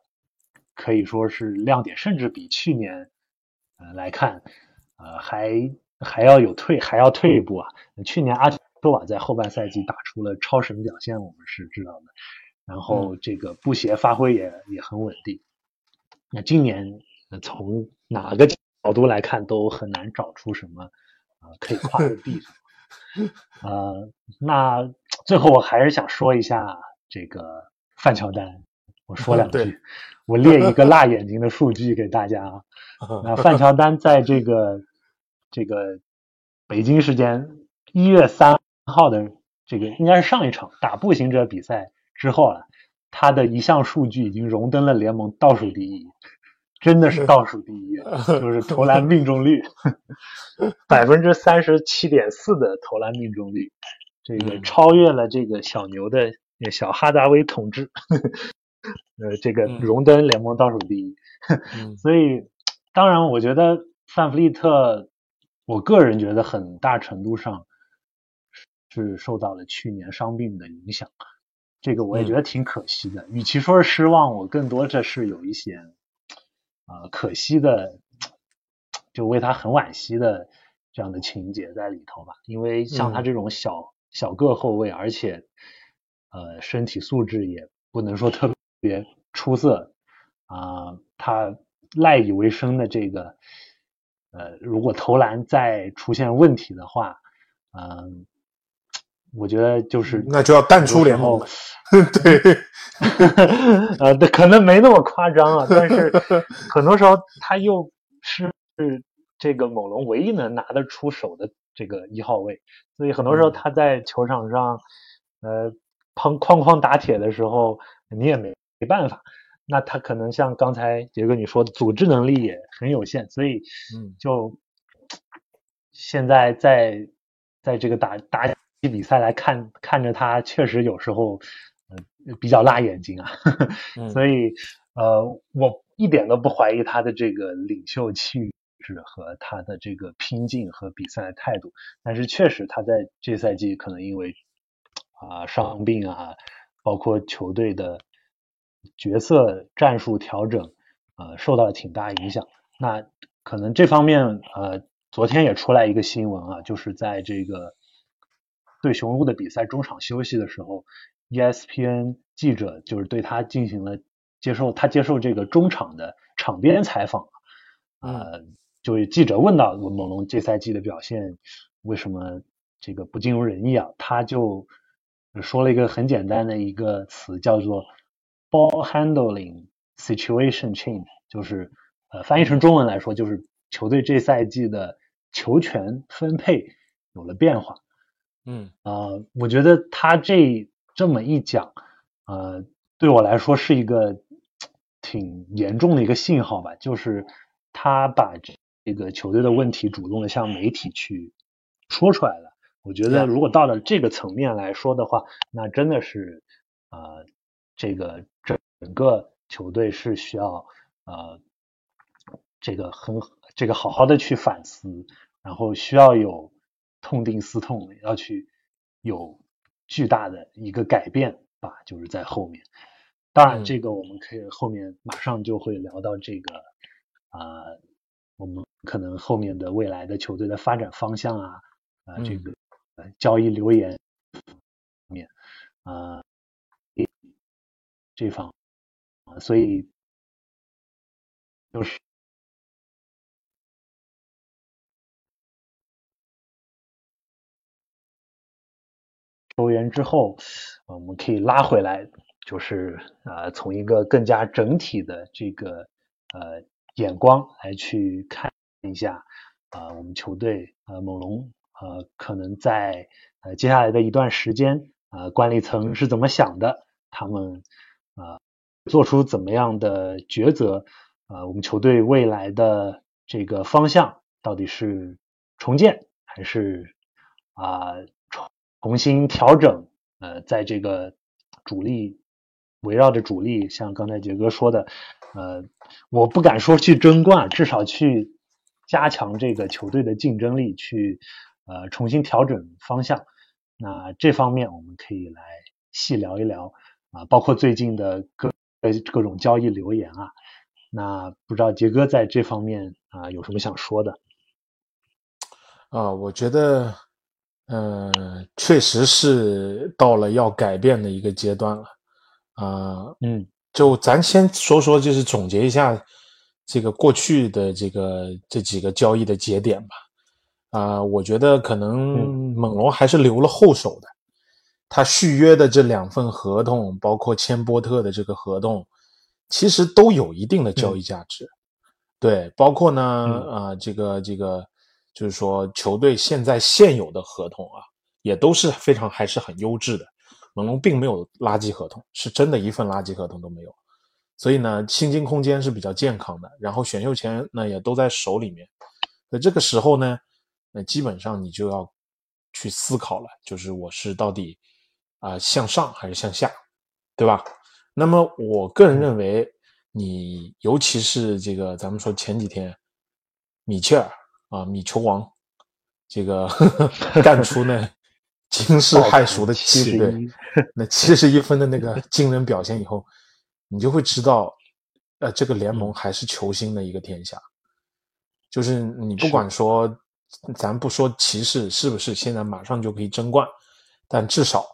[SPEAKER 2] 可以说是亮点，甚至比去年呃来看，呃还还要有退，还要退一步啊。去年阿。多瓦在后半赛季打出了超神表现，我们是知道的。然后这个布鞋发挥也也很稳定。那今年从哪个角度来看都很难找出什么啊可以夸的地方。呃，那最后我还是想说一下这个范乔丹，我说两 句，我列一个辣眼睛的数据给大家啊。那范乔丹在这个这个北京时间一月三。号的这个应该是上一场打步行者比赛之后啊，他的一项数据已经荣登了联盟倒数第一，真的是倒数第一，就是投篮命中率百分之三十七点四的投篮命中率，这个超越了这个小牛的小哈达威统治，呃，这个荣登联盟倒数第一。所以，当然，我觉得范弗利特，我个人觉得很大程度上。是受到了去年伤病的影响，这个我也觉得挺可惜的。与其说是失望，我更多这是有一些啊可惜的，就为他很惋惜的这样的情节在里头吧。因为像他这种小小个后卫，而且呃身体素质也不能说特别出色啊，他赖以为生的这个呃，如果投篮再出现问题的话，嗯。我觉得就是
[SPEAKER 1] 那就要淡出联盟，对，
[SPEAKER 2] 呃，可能没那么夸张啊，但是 很多时候他又是这个猛龙唯一能拿得出手的这个一号位，所以很多时候他在球场上，呃，哐哐哐打铁的时候，你也没没办法。那他可能像刚才杰哥你说的，组织能力也很有限，所以
[SPEAKER 1] 嗯
[SPEAKER 2] 就现在在在这个打打击比赛来看看着他，确实有时候呃比较辣眼睛啊，
[SPEAKER 1] 嗯
[SPEAKER 2] 所以呃我一点都不怀疑他的这个领袖气质和他的这个拼劲和比赛的态度，但是确实他在这赛季可能因为啊、伤病啊，包括球队的角色战术调整，呃，受到了挺大影响。那可能这方面，呃，昨天也出来一个新闻啊，就是在这个对雄鹿的比赛中场休息的时候，ESPN 记者就是对他进行了接受他接受这个中场的场边采访，呃，就是记者问到猛龙这赛季的表现为什么这个不尽如人意啊，他就说了一个很简单的一个词，叫做 ball handling situation change，就是呃翻译成中文来说，就是球队这赛季的球权分配有了变化。
[SPEAKER 1] 嗯
[SPEAKER 2] 呃，我觉得他这这么一讲，呃，对我来说是一个挺严重的一个信号吧，就是他把这个球队的问题主动的向媒体去说出来了。我觉得如果到了这个层面来说的话，那真的是呃，这个整整个球队是需要呃这个很这个好好的去反思，然后需要有痛定思痛，要去有巨大的一个改变吧，就是在后面。当然，
[SPEAKER 1] 嗯
[SPEAKER 2] 这个我们可以后面马上就会聊到这个啊、我们可能后面的未来的球队的发展方向啊，啊、这
[SPEAKER 1] 嗯
[SPEAKER 2] 个呃交易留言面啊、这方，所以就是球员之后，我们可以拉回来，就是呃，从一个更加整体的这个呃眼光来去看一下，呃，我们球队呃猛龙呃可能在呃接下来的一段时间，呃管理层是怎么想的，他们呃做出怎么样的抉择，呃，我们球队未来的这个方向到底是重建还是啊、重重新调整？呃，在这个主力围绕着主力，像刚才杰哥说的，呃，我不敢说去争冠，至少去加强这个球队的竞争力，去呃重新调整方向。那这方面我们可以来细聊一聊啊、包括最近的各各各种交易留言啊。那不知道杰哥在这方面啊、有什么想说的？
[SPEAKER 1] 啊，我觉得，呃，确实是到了要改变的一个阶段了。啊、
[SPEAKER 2] 嗯
[SPEAKER 1] 就咱先说说，就是总结一下这个过去的这个这几个交易的节点吧。啊、我觉得可能
[SPEAKER 2] 嗯
[SPEAKER 1] 猛龙还是留了后手的。他续约的这两份合同，包括签波特的这个合同，其实都有一定的交易价值。对，包括呢，
[SPEAKER 2] 嗯
[SPEAKER 1] 啊、这个这个，就是说球队现在现有的合同啊，也都是非常还是很优质的。猛龙并没有垃圾合同，是真的一份垃圾合同都没有。所以呢，薪金空间是比较健康的，然后选秀权呢也都在手里面。那这个时候呢，那基本上你就要去思考了，就是我是到底啊、向上还是向下，对吧？那么我个人认为，你尤其是这个咱们说前几天米切尔啊，米球王，这个 干出那惊世骇俗的七对
[SPEAKER 2] 71
[SPEAKER 1] 那七十一分的那 个惊人表现以后，你就会知道，呃，这个联盟还是球星的一个天下。就是你不管说，咱不说骑士是不是现在马上就可以争冠，但至少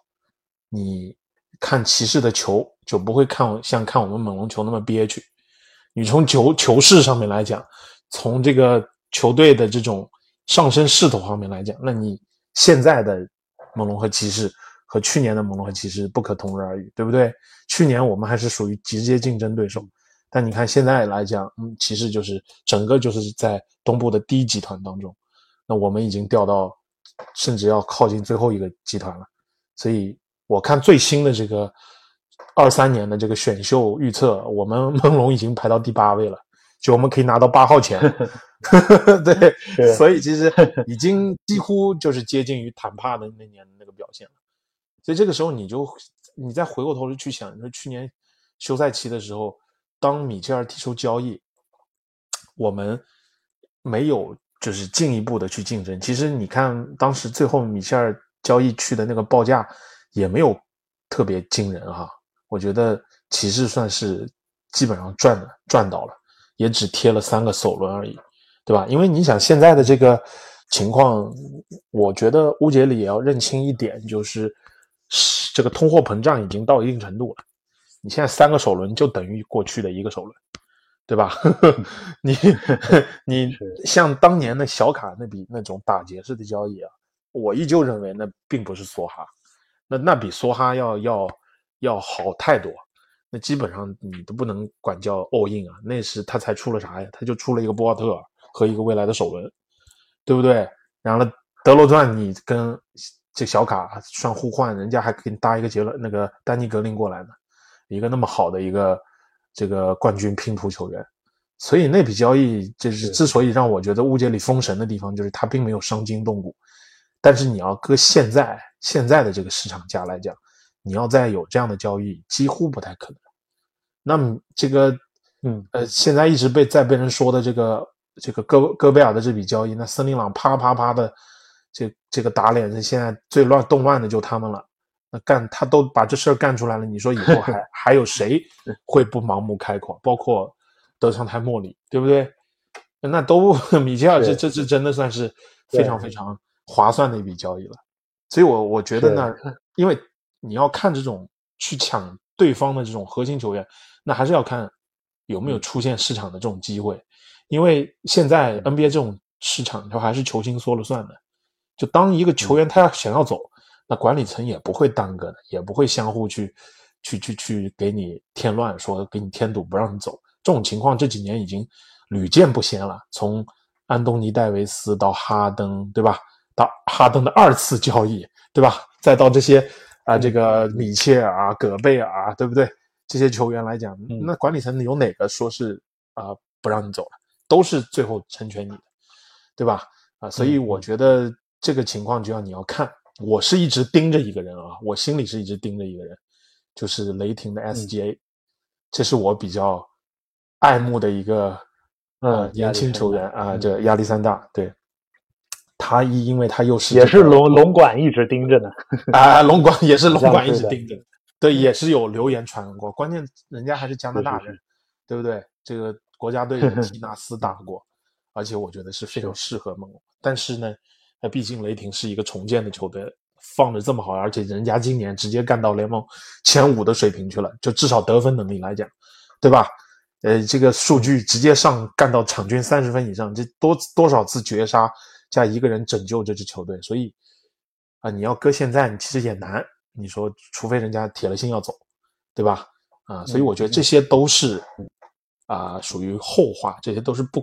[SPEAKER 1] 你看骑士的球就不会看像看我们猛龙球那么憋屈。你从球球势上面来讲，从这个球队的这种上升势头方面来讲，那你现在的猛龙和骑士和去年的猛龙和骑士不可同日而语，对不对？去年我们还是属于直接竞争对手，但你看现在来讲，嗯，骑士就是整个就是在东部的第一集团当中，那我们已经掉到甚至要靠近最后一个集团了，所以我看最新的这个二三年的这个选秀预测，我们 梦龙已经排到第八位了，就我们可以拿到八号签。对，所以其实已经几乎就是接近于坦帕的那年那个表现了。所以这个时候你就你再回过头去想，你说去年休赛期的时候，当米切尔提出交易，我们没有就是进一步的去竞争。其实你看当时最后米切尔交易去的那个报价也没有特别惊人哈。我觉得骑士算是基本上赚了赚到了，也只贴了三个首轮而已。对吧？因为你想现在的这个情况，我觉得乌杰里也要认清一点，就是这个通货膨胀已经到一定程度了。你现在三个首轮就等于过去的一个首轮，对吧？你 你像当年的小卡那笔那种打劫式的交易啊，我依旧认为那并不是梭哈，那那比梭哈要要要好太多。那基本上你都不能管叫 all in 啊，那是他才出了啥呀？他就出了一个博尔特。和一个未来的首轮，对不对？然后德罗赞，你跟这小卡算互换，人家还给你搭一个杰伦，那个丹尼格林过来呢，一个那么好的一个这个冠军拼图球员，所以那笔交易就是之所以让我觉得误解里封神的地方，就是他并没有伤筋动骨。但是你要搁现在现在的这个市场价来讲，你要再有这样的交易，几乎不太可能。那么这个，
[SPEAKER 2] 嗯
[SPEAKER 1] 呃，现在一直被在被人说的这个。这个戈戈贝尔的这笔交易，那森林狼啪啪啪的，这这个打脸，现在最乱动乱的就他们了。那干他都把这事儿干出来了，你说以后还 还有谁会不盲目开口？包括德昌泰莫里，对不对？那都 米切尔这这这真的算是非常非常划算的一笔交易了。所以我我觉得呢，因为你要看这种去抢对方的这种核心球员，那还是要看有没有出现市场的这种机会。因为现在 NBA 这种市场，它还是球星说了算的。就当一个球员他要想要走，那管理层也不会耽搁的，也不会相互去去去去给你添乱，说给你添堵不让你走。这种情况这几年已经屡见不鲜了。从安东尼戴维斯到哈登，对吧？到哈登的二次交易，对吧？再到这些啊，这个米切尔啊、戈贝尔啊，对不对？这些球员来讲，那管理层有哪个说是啊不让你走了？都是最后成全你的，对吧？啊，所以我觉得这个情况就要你要看。我是一直盯着一个人啊，我心里是一直盯着一个人，就是雷霆的 SGA，这是我比较爱慕的一个呃年轻球员啊，这亚历山大。对，他一因为他又是
[SPEAKER 2] 也是龙龙管一直盯着呢
[SPEAKER 1] 啊，龙管也是龙管一直盯着，对，也是有流言传过。关键人家还是加拿大人，对不对？这个。国家队的提纳斯打过，而且我觉得是非常适合猛龙。但是呢，那毕竟雷霆是一个重建的球队，放的这么好，而且人家今年直接干到联盟前五的水平去了，就至少得分能力来讲，对吧？呃，这个数据直接上干到场均三十分以上，这多多少次绝杀加一个人拯救这支球队，所以啊，你要搁现在，你其实也难。你说，除非人家铁了心要走，对吧？啊，所以我觉得这些都是。啊，属于后话，这些都是不，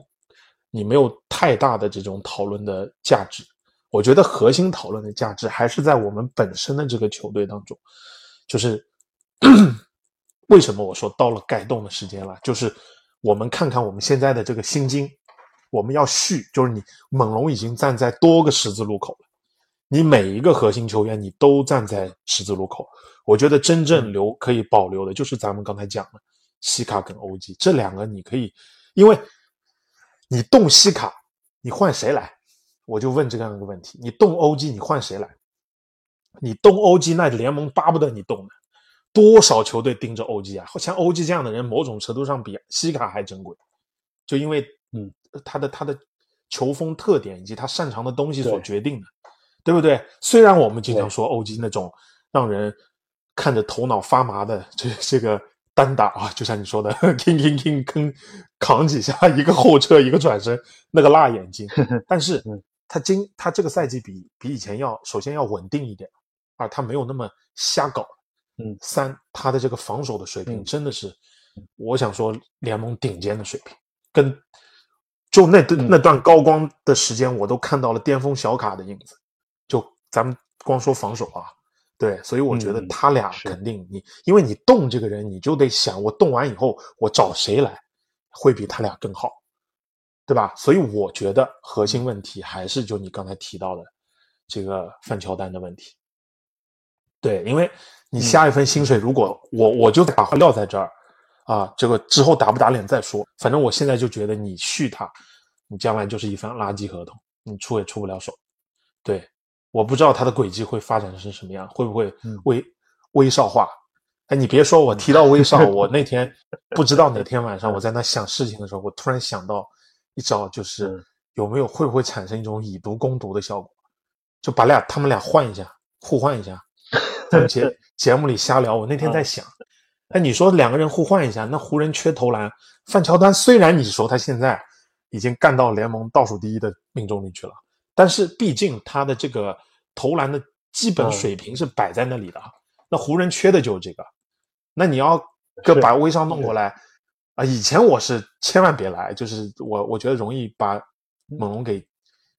[SPEAKER 1] 你没有太大的这种讨论的价值。我觉得核心讨论的价值还是在我们本身的这个球队当中，就是 为什么我说到了改动的时间了？就是我们看看我们现在的这个心经，我们要续，就是你猛龙已经站在多个十字路口了，你每一个核心球员你都站在十字路口。我觉得真正留可以保留的就是咱们刚才讲的。西卡跟欧几这两个你可以，因为你动西卡，你换谁来？我就问这样一个问题：你动欧几，你换谁来？你动欧几，那联盟巴不得你动呢。多少球队盯着欧 G 啊？像欧 G 这样的人，某种程度上比西卡还珍贵，就因为嗯，他的他的球风特点以及他擅长的东西所决定的，对不对？虽然我们经常说欧基那种让人看着头脑发麻的这这个。单打啊，就像你说的，吭吭吭吭，扛几下，一个后撤，一个转身，那个辣眼睛。但是，他今他这个赛季比比以前要首先要稳定一点，啊，他没有那么瞎搞。
[SPEAKER 2] 嗯，
[SPEAKER 1] 三，他的这个防守的水平真的是，我想说联盟顶尖的水平，跟就那段那段高光的时间，我都看到了巅峰小卡的影子。就咱们光说防守啊，对，所以我觉得
[SPEAKER 2] 嗯
[SPEAKER 1] 他俩肯定你，因为你动这个人，你就得想我动完以后我找谁来会比他俩更好，对吧？所以我觉得核心问题还是就你刚才提到的这个范乔丹的问题。对，因为你下一份薪水，如果我我就把话撂在这儿啊，这个之后打不打脸再说，反正我现在就觉得你续他，你将来就是一份垃圾合同，你出也出不了手。对，我不知道他的轨迹会发展成什么样，会不会
[SPEAKER 2] 嗯
[SPEAKER 1] 威威少化？哎，你别说，我提到威少，我那天不知道哪天晚上我在那想事情的时候，我突然想到一招，就是
[SPEAKER 2] 嗯
[SPEAKER 1] 有没有会不会产生一种以毒攻毒的效果？就把俩他们俩换一下，互换一下，在节 节目里瞎聊。我那天在想，哎，你说两个人互换一下，那湖人缺投篮，范乔丹虽然你说他现在已经干到联盟倒数第一的命中率去了，但是毕竟他的这个投篮的基本
[SPEAKER 2] 嗯
[SPEAKER 1] 水平是摆在那里的。那湖人缺的就是这个，那你要个把威少弄过来啊！以前我是千万别来，就是我我觉得容易把猛龙给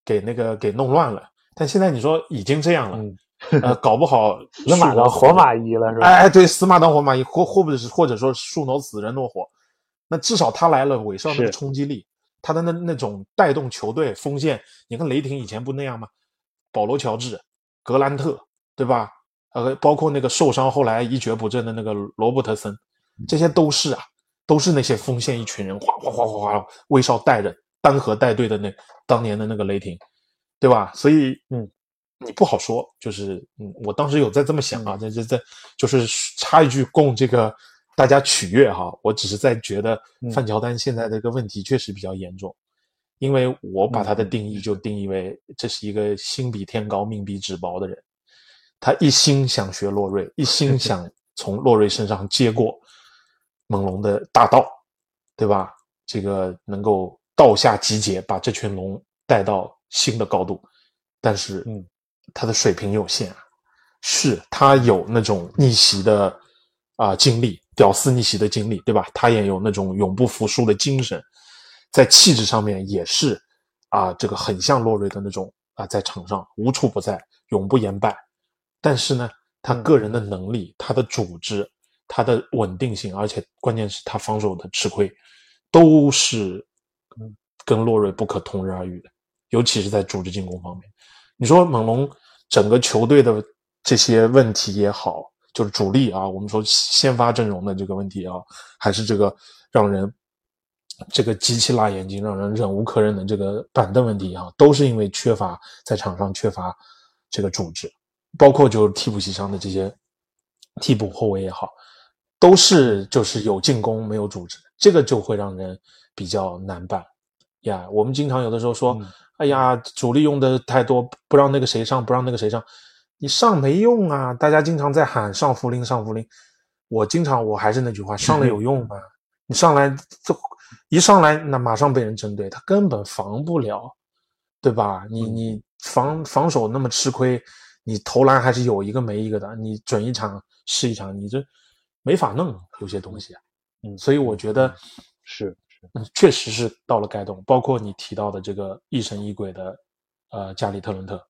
[SPEAKER 1] 给那个给弄乱了。但现在你说已经这样了，
[SPEAKER 2] 嗯，
[SPEAKER 1] 呃，搞不好
[SPEAKER 2] 死马当活马医了是吧？
[SPEAKER 1] 哎哎，对，死马当活马医，或或者是或者说树挪死人挪活，那至少他来了，韦少那个冲击力，他的那那种带动球队锋线，你看雷霆以前不那样吗？保罗乔治、格兰特，对吧？呃，包括那个受伤后来一蹶不振的那个罗伯特森，这些都是啊，都是那些锋线一群人哗哗哗哗哗，威少带着单核带队的那当年的那个雷霆，对吧？所以
[SPEAKER 2] 嗯，
[SPEAKER 1] 你不好说，就是嗯，我当时有在这么想啊，在在在，就是插一句供这个大家取悦哈，我只是在觉得
[SPEAKER 2] 嗯。
[SPEAKER 1] 范乔丹现在这个问题确实比较严重，因为我把他的定义就定义为这是一个心比天高命比纸薄的人，他一心想学洛瑞，一心 想从洛瑞身上接过猛龙的大道，对吧？这个能够道下集结，把这群龙带到新的高度，但是，
[SPEAKER 2] 嗯，
[SPEAKER 1] 他的水平有限，是他有那种逆袭的啊、经历，屌丝逆袭的经历，对吧？他也有那种永不服输的精神，在气质上面也是啊，这个很像洛瑞的那种啊，在场上无处不在，永不言败。但是呢，他个人的能力、他的组织、他的稳定性，而且关键是他防守的吃亏，都是跟洛瑞不可同日而语的，尤其是在组织进攻方面。你说猛龙整个球队的这些问题也好，就是主力啊，我们说先发阵容的这个问题啊，还是这个让人这个极其辣眼睛、让人忍无可忍的这个板凳问题啊，都是因为缺乏在场上缺乏这个组织，包括就是替补席上的这些替补后卫也好，都是就是有进攻没有组织，这个就会让人比较难办呀。我们经常有的时候说，哎呀，主力用的太多，不让那个谁上，不让那个谁上，你上没用啊！大家经常在喊上福林，上福林。我经常我还是那句话，上了有用吗？你上来就一上来，那马上被人针对，他根本防不了，对吧？你你防防守那么吃亏，你投篮还是有一个没一个的，你准一场是一场，你这没法弄有些东西啊。
[SPEAKER 2] 嗯
[SPEAKER 1] 所以我觉得
[SPEAKER 2] 是
[SPEAKER 1] 确实是到了该动，包括你提到的这个疑神疑鬼的呃加里特伦特，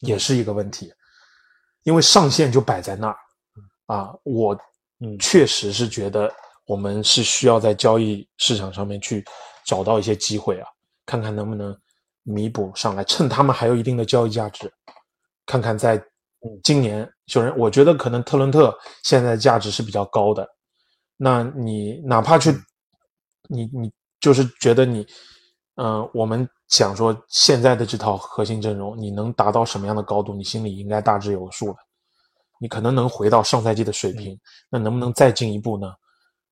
[SPEAKER 1] 也是一个问题，因为上限就摆在那儿啊。我
[SPEAKER 2] 嗯。
[SPEAKER 1] 确实是觉得我们是需要在交易市场上面去找到一些机会啊，看看能不能弥补上来，趁他们还有一定的交易价值，看看在今年有人，我觉得可能特伦特现在价值是比较高的，那你哪怕去，你你就是觉得你，嗯、我们想说现在的这套核心阵容，你能达到什么样的高度，你心里应该大致有数了。你可能能回到上赛季的水平，那能不能再进一步呢？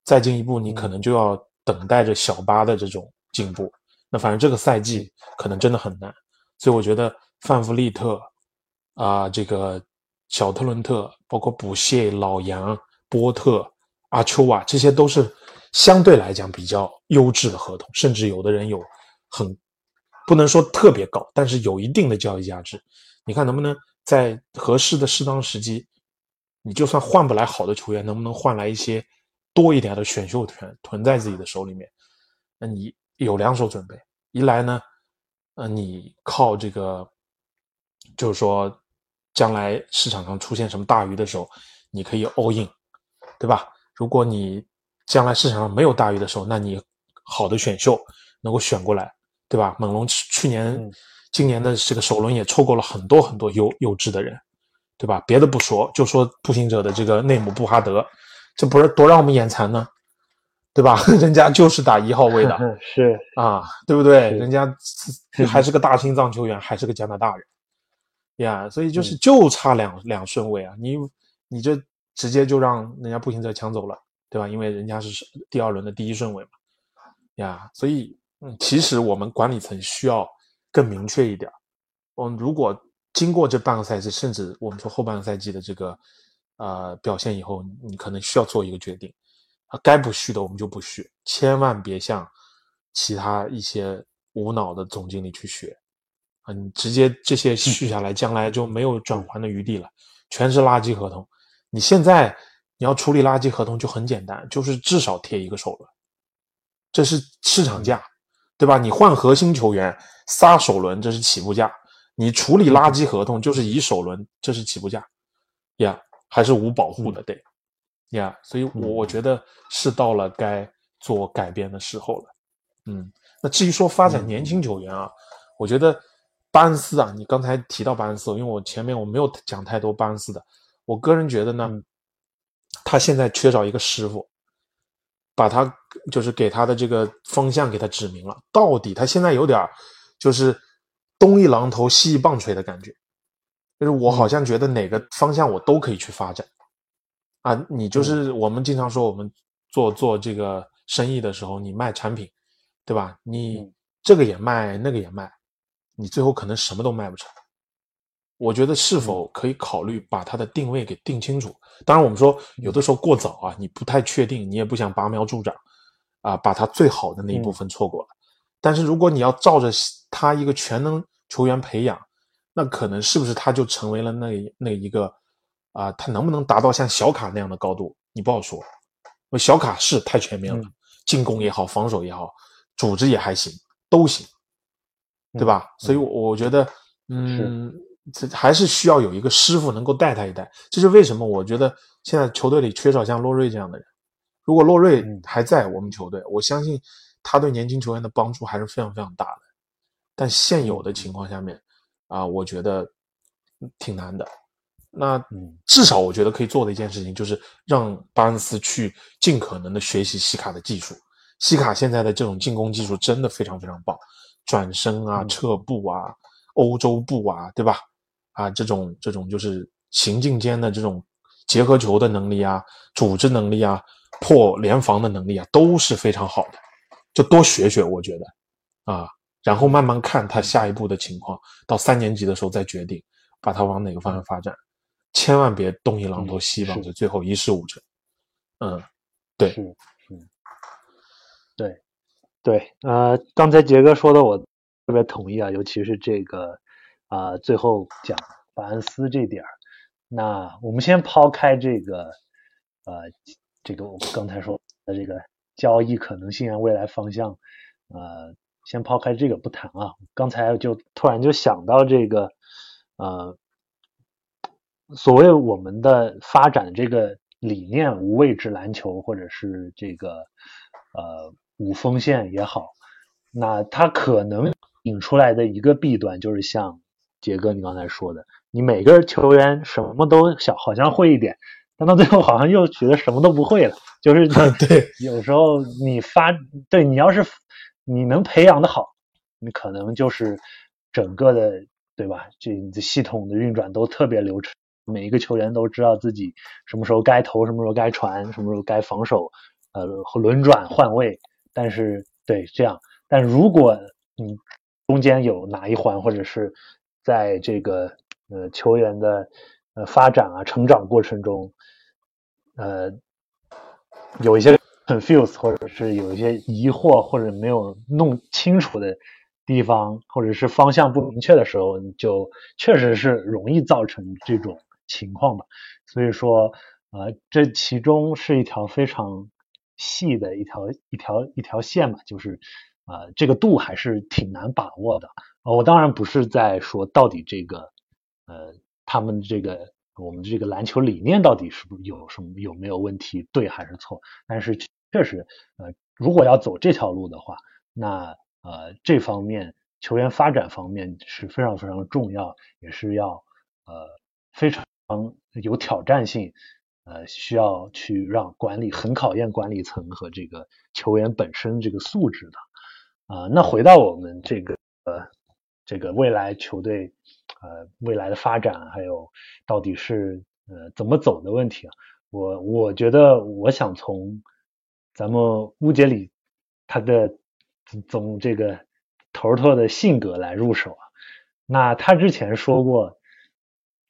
[SPEAKER 1] 再进一步，你可能就要等待着小巴的这种进步。那反正这个赛季可能真的很难，所以我觉得范弗利特啊、这个小特伦特，包括补谢、老杨、波特、阿丘瓦，这些都是相对来讲比较优质的合同，甚至有的人有很不能说特别高，但是有一定的交易价值。你看能不能在合适的适当时机，你就算换不来好的球员，能不能换来一些多一点的选秀权囤在自己的手里面？那你有两手准备，一来呢，呃，你靠这个，就是说将来市场上出现什么大鱼的时候，你可以 all in，对吧？如果你将来市场上没有大鱼的时候，那你好的选秀能够选过来，对吧？猛龙去年、今年的这个首轮也抽过了很多很多优优质的人，对吧？别的不说，就说步行者的这个内姆布哈德，这不是多让我们眼馋呢？对吧？人家就是打一号位的，
[SPEAKER 2] 是
[SPEAKER 1] 啊，对不对？人家还是个大心脏球员，还是个加拿大人，呀，所以就是就差两两顺位啊！你你这直接就让人家步行者抢走了，对吧？因为人家是第二轮的第一顺位嘛，呀，所以嗯，其实我们管理层需要更明确一点。嗯，如果经过这半个赛季，甚至我们说后半个赛季的这个呃表现以后，你可能需要做一个决定。该不续的我们就不续，千万别像其他一些无脑的总经理去学啊！你直接这些续下来，将来就没有转还的余地了，全是垃圾合同。你现在你要处理垃圾合同就很简单，就是至少贴一个首轮，这是市场价，对吧？你换核心球员仨首轮，这是起步价；你处理垃圾合同就是以首轮，这是起步价，呀，还是无保护的，对。呀，所以，我我觉得是到了该做改变的时候了。嗯，那至于说发展年轻球员啊，我觉得巴恩斯啊，你刚才提到巴恩斯，因为我前面我没有讲太多巴恩斯的，我个人觉得呢，他现在缺少一个师傅，把他就是给他的这个方向给他指明了，到底他现在有点就是东一榔头西一棒槌的感觉，就是我好像觉得哪个方向我都可以去发展。啊，你就是我们经常说，我们做做这个生意的时候，你卖产品，对吧？你这个也卖，那个也卖，你最后可能什么都卖不成。我觉得是否可以考虑把它的定位给定清楚？当然，我们说有的时候过早啊，你不太确定，你也不想拔苗助长，啊，把它最好的那一部分错过了。但是如果你要照着他一个全能球员培养，那可能是不是他就成为了那那一个？啊，他能不能达到像小卡那样的高度，你不好说。小卡是太全面了，进攻也好，防守也好，组织也还行，都行，对吧？所以，我我觉得，嗯，这还是需要有一个师傅能够带他一带。这是为什么？我觉得现在球队里缺少像洛瑞这样的人。如果洛瑞还在我们球队，我相信他对年轻球员的帮助还是非常非常大的。但现有的情况下面，啊，我觉得挺难的。那至少我觉得可以做的一件事情就是让巴恩斯去尽可能的学习西卡的技术。西卡现在的这种进攻技术真的非常非常棒，转身啊、撤步啊、欧洲步啊，对吧？啊，这种这种就是行进间的这种结合球的能力啊、组织能力啊、破联防的能力啊，都是非常好的。就多学学，我觉得啊，然后慢慢看他下一步的情况，到三年级的时候再决定把他往哪个方向发展。千万别东一榔头西一棒槌，最后一事无成。嗯，对，
[SPEAKER 2] 是是，对对，呃，刚才杰哥说的我特别同意啊，尤其是这个啊，最后讲法恩斯这点儿。那我们先抛开这个呃，这个我们刚才说的这个交易可能性啊，未来方向，呃，先抛开这个不谈啊。刚才就突然就想到这个，呃。所谓我们的发展这个理念，无位置篮球，或者是这个呃无锋线也好，那它可能引出来的一个弊端，就是像杰哥你刚才说的，你每个球员什么都想好像会一点，但到最后好像又觉得什么都不会了。就是
[SPEAKER 1] 对，
[SPEAKER 2] 有时候你发对你要是你能培养的好，你可能就是整个的对吧？这系统的运转都特别流畅。每一个球员都知道自己什么时候该投，什么时候该传，什么时候该防守，呃，轮转换位。但是，对这样，但如果你中间有哪一环，或者是在这个呃球员的呃发展啊、成长过程中，呃，有一些 confuse，或者是有一些疑惑，或者没有弄清楚的。地方或者是方向不明确的时候，就确实是容易造成这种。情况吧，所以说，呃，这其中是一条非常细的一条一条一条线嘛，就是，呃，这个度还是挺难把握的。我当然不是在说到底这个，呃，他们这个我们这个篮球理念到底是不是有什么有没有问题，对还是错？但是确实，呃，如果要走这条路的话，那呃这方面球员发展方面是非常非常重要，也是要呃非常有挑战性，呃需要去让管理很考验管理层和这个球员本身这个素质的。啊，那回到我们这个这个未来球队呃未来的发展，还有到底是呃怎么走的问题啊，我我觉得我想从咱们乌杰里他的从这个头头的性格来入手啊。那他之前说过，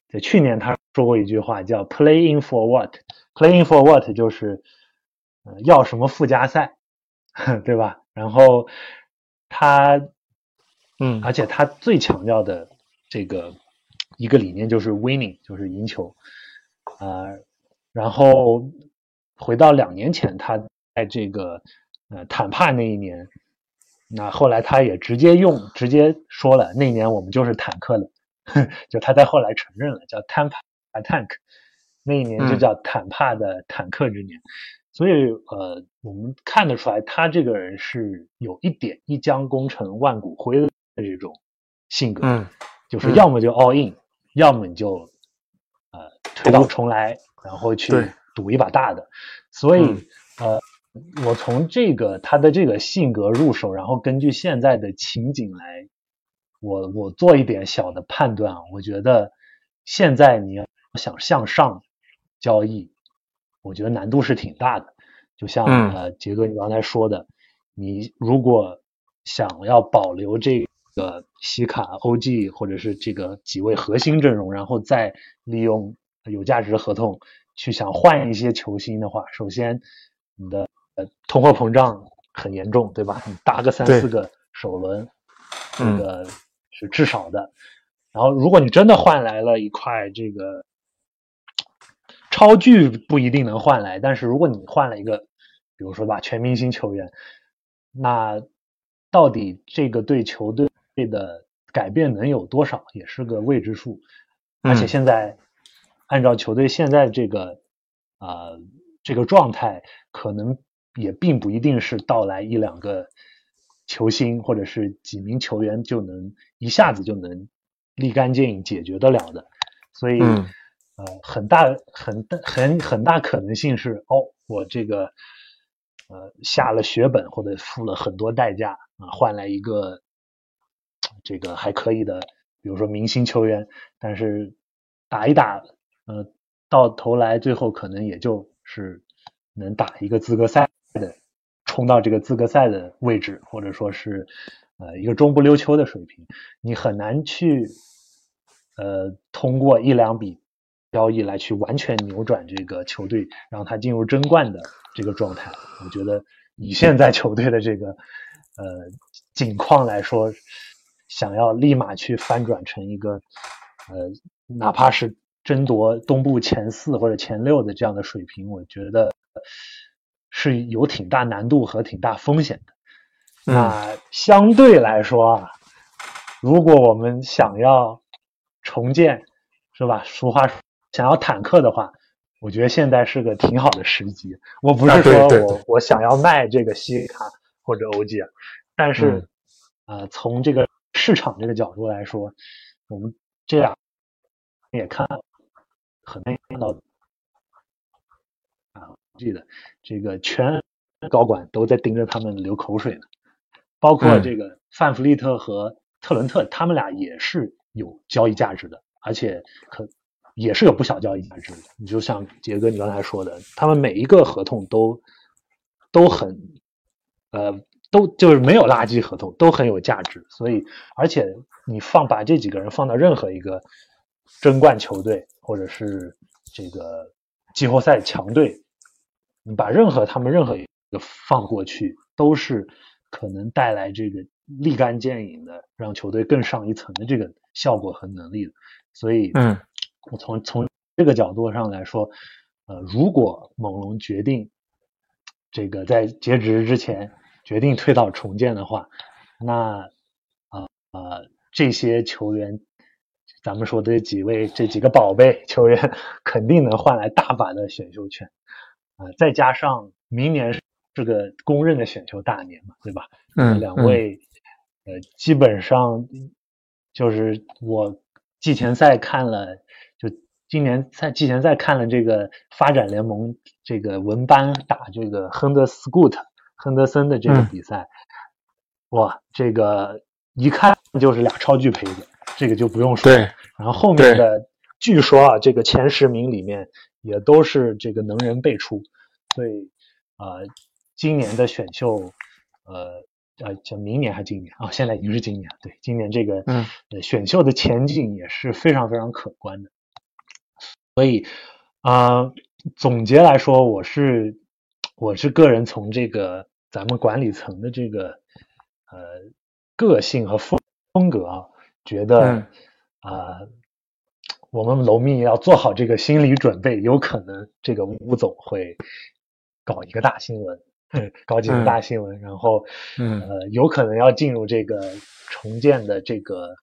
[SPEAKER 2] 在去年他说过一句话叫 “playing for what”，“playing for what” 就是要什么附加赛，对吧？然后。他，
[SPEAKER 1] 嗯，
[SPEAKER 2] 而且他最强调的这个一个理念就是 winning，就是赢球，啊，然后回到两年前，他在这个呃坦帕那一年，那后来他也直接用直接说了，那年我们就是坦克了，就他在后来承认了，叫 Tampa Tank，那一年就叫坦帕的坦克之年。所以，呃，我们看得出来，他这个人是有一点一将功成万骨灰的这种性格，
[SPEAKER 1] 嗯，
[SPEAKER 2] 就是要么就 all in，要么你就呃推倒重来，然后去赌一把大的。所以，呃，我从这个他的这个性格入手，然后根据现在的情景来，我我做一点小的判断啊，我觉得现在你要想向上交易。我觉得难度是挺大的，就像呃杰哥你刚才说的，你如果想要保留这个西卡、OG 或者是这个几位核心阵容，然后再利用有价值的合同去想换一些球星的话，首先你的呃通货膨胀很严重，对吧？你搭个三四个首轮，这个是至少的。然后如果你真的换来了一块这个。超巨不一定能换来，但是如果你换了一个，比如说吧，全明星球员，那到底这个对球队的改变能有多少，也是个未知数。而且现在按照球队现在这个啊这个状态，可能也并不一定是到来一两个球星或者是几名球员就能一下子就能立竿见影解决得了的，所以。呃，很大很大很很大可能性是哦，我这个呃下了血本或者付了很多代价啊，换来一个这个还可以的，比如说明星球员，但是打一打，呃，到头来最后可能也就是能打一个资格赛的，冲到这个资格赛的位置，或者说是呃一个中不溜秋的水平，你很难去呃通过一两笔。交易来去完全扭转这个球队，让他进入争冠的这个状态。我觉得以现在球队的这个呃境况来说，想要立马去翻转成一个呃哪怕是争夺东部前四或者前六的这样的水平，我觉得是有挺大难度和挺大风险的。那相对来说啊，如果我们想要重建，是吧？俗话说。想要坦克的话，我觉得现在是个挺好的时机。我不是说我我想要卖这个西卡或者欧吉尔，但是呃，从这个市场这个角度来说，我们这样也看很难看到啊，记得这个全高管都在盯着他们流口水呢。包括这个范弗利特和特伦特，他们俩也是有交易价值的，而且可。也是有不小交易价值的。你就像杰哥你刚才说的，他们每一个合同都都很呃，都就是没有垃圾合同，都很有价值。所以，而且你放把这几个人放到任何一个争冠球队，或者是这个季后赛强队，你把任何他们任何一个放过去，都是可能带来这个立竿见影的，让球队更上一层的这个效果和能力的。所以，
[SPEAKER 1] 嗯。
[SPEAKER 2] 我从从这个角度上来说，呃，如果猛龙决定这个在截止之前决定推倒重建的话，那啊啊这些球员咱们说的这几位这几个宝贝球员，肯定能换来大把的选秀权啊！再加上明年是个公认的选秀大年嘛，对吧？
[SPEAKER 1] 嗯，
[SPEAKER 2] 两位呃，基本上就是我季前赛看了，就今年赛季前赛看了这个发展联盟这个文班打这个亨德斯古特亨德森的这个比赛，哇，这个一看就是俩超巨胚子。这个就不用说，
[SPEAKER 1] 对。
[SPEAKER 2] 然后后面的，据说啊，这个前十名里面也都是这个能人辈出，所以啊，今年的选秀，呃呃，叫明年还是今年啊？现在已经是今年，对，今年这个
[SPEAKER 1] 嗯，
[SPEAKER 2] 选秀的前景也是非常非常可观的。所以啊，总结来说，我是我是个人从这个咱们管理层的这个呃个性和风风格啊。觉得啊，我们楼密要做好这个心理准备，有可能这个吴总会搞一个大新闻，搞几个大新闻，然后呃，有可能要进入这个重建的这个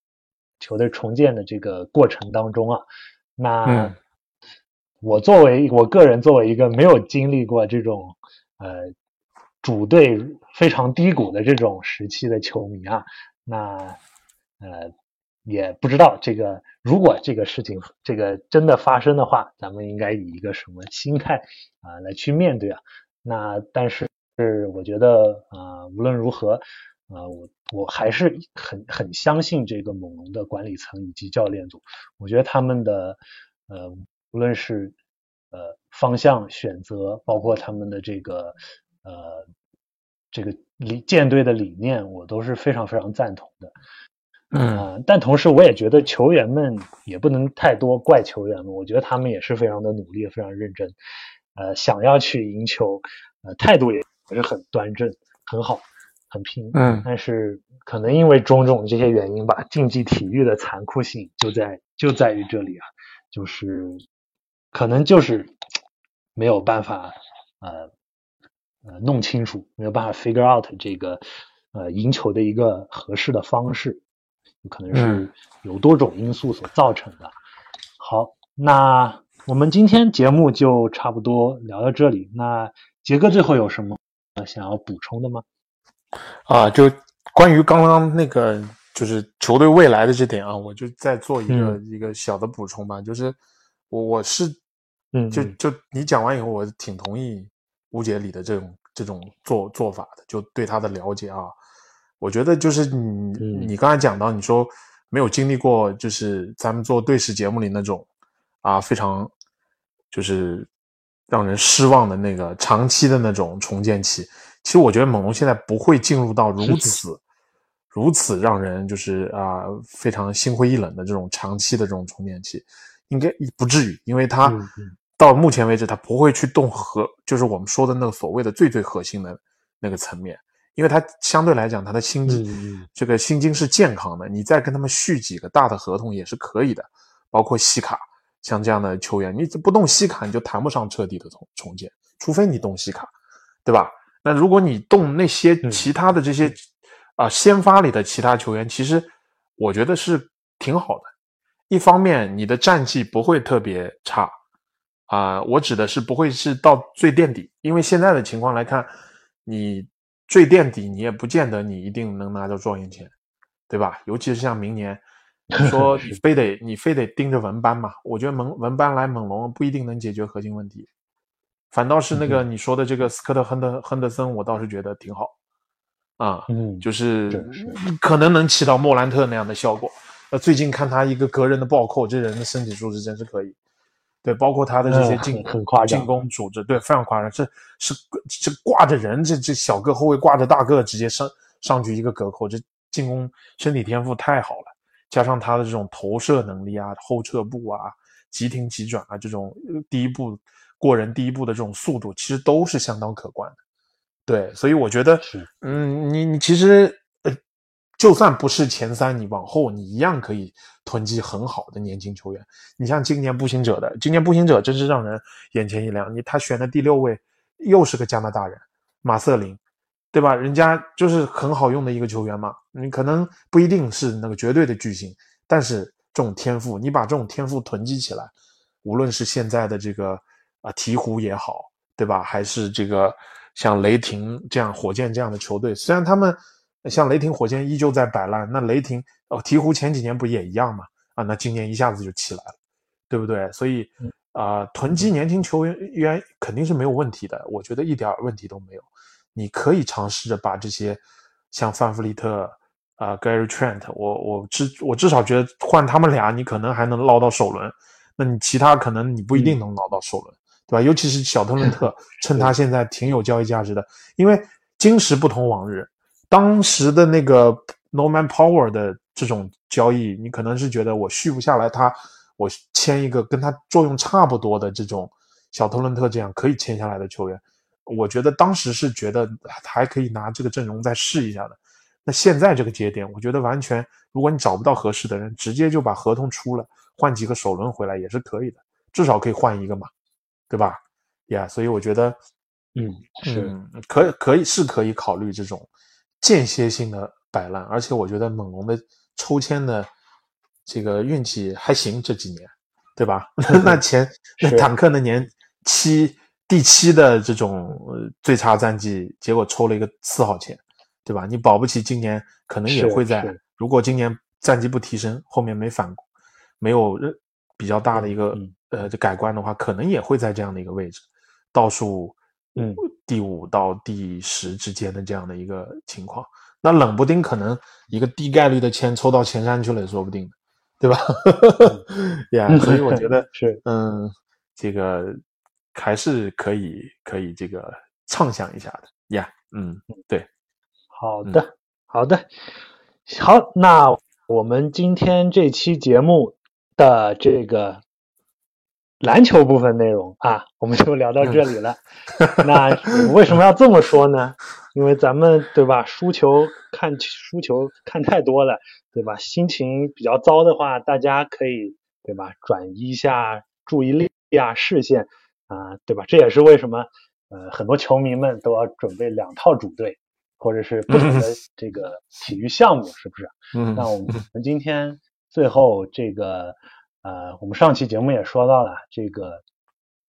[SPEAKER 2] 球队重建的这个过程当中啊。那我作为我个人作为一个没有经历过这种呃主队非常低谷的这种时期的球迷啊，那呃。也不知道这个，如果这个事情这个真的发生的话，咱们应该以一个什么心态啊来去面对啊？那但是我觉得啊，无论如何啊，我我还是很很相信这个猛龙的管理层以及教练组。我觉得他们的呃，无论是呃方向选择，包括他们的这个呃这个理舰队的理念，我都是非常非常赞同的。
[SPEAKER 1] 嗯，
[SPEAKER 2] 但同时我也觉得球员们也不能太多怪球员们，我觉得他们也是非常的努力，非常认真，呃，想要去赢球，呃，态度也也是很端正，很好，很拼。
[SPEAKER 1] 嗯，
[SPEAKER 2] 但是可能因为种种这些原因吧，竞技体育的残酷性就在就在于这里啊，就是可能就是没有办法呃呃弄清楚，没有办法 figure out 这个呃赢球的一个合适的方式。可能是有多种因素所造成的。好，那我们今天节目就差不多聊到这里。那杰哥最后有什么想要补充的吗？
[SPEAKER 1] 啊，就关于刚刚那个就是球队未来的这点啊，我就再做一个一个小的补充吧。就是我我是
[SPEAKER 2] 嗯，
[SPEAKER 1] 就就你讲完以后，我挺同意吴姐里的这种这种做做法的，就对他的了解啊。我觉得就是你，你刚才讲到，你说没有经历过，就是咱们做对视节目里那种啊，非常就是让人失望的那个长期的那种重建期。其实我觉得猛龙现在不会进入到如此如此让人就是啊非常心灰意冷的这种长期的这种重建期，应该不至于，因为他到目前为止他不会去动核，就是我们说的那个所谓的最最核心的那个层面。因为他相对来讲，他的薪金这个薪金是健康的，你再跟他们续几个大的合同也是可以的，包括西卡像这样的球员，你不动西卡你就谈不上彻底的重重建，除非你动西卡，对吧？那如果你动那些其他的这些啊先发里的其他球员，其实我觉得是挺好的。一方面你的战绩不会特别差啊，我指的是不会是到最垫底，因为现在的情况来看，你。最垫底，你也不见得你一定能拿到状元签，对吧？尤其是像明年，你说 你非得你非得盯着文班嘛？我觉得蒙文班来猛龙不一定能解决核心问题，反倒是那个你说的这个斯科特亨德亨德森，我倒是觉得挺好啊，
[SPEAKER 2] 嗯，
[SPEAKER 1] 就是可能能起到莫兰特那样的效果。那，最近看他一个隔人的暴扣，这人的身体素质真是可以。对，包括他的这些进
[SPEAKER 2] 很夸
[SPEAKER 1] 张进攻组织，对，非常夸张。这是这挂着人，这这小个后卫挂着大个，直接上上去一个隔扣，这进攻身体天赋太好了。加上他的这种投射能力啊，后撤步啊，急停急转啊，这种第一步过人第一步的这种速度，其实都是相当可观的。对，所以我觉得，嗯，你你其实。就算不是前三，你往后你一样可以囤积很好的年轻球员。你像今年步行者的，今年步行者真是让人眼前一亮。你他选的第六位又是个加拿大人，马瑟林，对吧？人家就是很好用的一个球员嘛。你可能不一定是那个绝对的巨星，但是这种天赋，你把这种天赋囤积起来，无论是现在的这个啊鹈鹕也好，对吧？还是这个像雷霆这样、火箭这样的球队，虽然他们像雷霆、火箭依旧在摆烂，那雷霆哦鹈鹕前几年不也一样嘛？啊，那今年一下子就起来了，对不对？所以啊，囤积年轻球员员肯定是没有问题的，我觉得一点问题都没有。你可以尝试着把这些像范弗利特。啊，Gary Trent，我我至我至少觉得换他们俩，你可能还能捞到首轮，那你其他可能你不一定能捞到首轮，对吧？尤其是小特 伦特，趁他现在挺有交易价值的，因为今时不同往日，当时的那个 Norman Power 的这种交易，你可能是觉得我续不下来他，我签一个跟他作用差不多的这种小特伦特这样可以签下来的球员，我觉得当时是觉得还可以拿这个阵容再试一下的。那现在这个节点，我觉得完全，如果你找不到合适的人，直接就把合同出了，换几个首轮回来也是可以的，至少可以换一个嘛，对吧？呀，所以我觉得，
[SPEAKER 2] 嗯，是
[SPEAKER 1] 可可以是可以考虑这种间歇性的摆烂，而且我觉得猛龙的抽签的这个运气还行，这几年，对吧？那前那坦克那年七第七的这种最差战绩，结果抽了一个四号签。对吧？你保不齐今年可能也会在，如果今年战绩不提升，后面没反，没有比较大的一个呃改观的话，可能也会在这样的一个位置，倒数
[SPEAKER 2] 嗯
[SPEAKER 1] 第五到第十之间的这样的一个情况。那冷不丁可能一个低概率的签抽到前三去了也说不定的，对吧？呀，所以我觉得
[SPEAKER 2] 是
[SPEAKER 1] 嗯，这个还是可以可以这个畅想一下的呀。嗯，对。
[SPEAKER 2] 好的，好的，好，那我们今天这期节目的这个篮球部分内容啊，我们就聊到这里了。那为什么要这么说呢？因为咱们对吧，输球看输球看太多了，对吧？心情比较糟的话，大家可以对吧，转移一下注意力啊，视线啊，对吧？这也是为什么呃，很多球迷们都要准备两套主队。或者是不同的这个体育项目，是不是？
[SPEAKER 1] 嗯，
[SPEAKER 2] 那我们今天最后这个呃，我们上期节目也说到了这个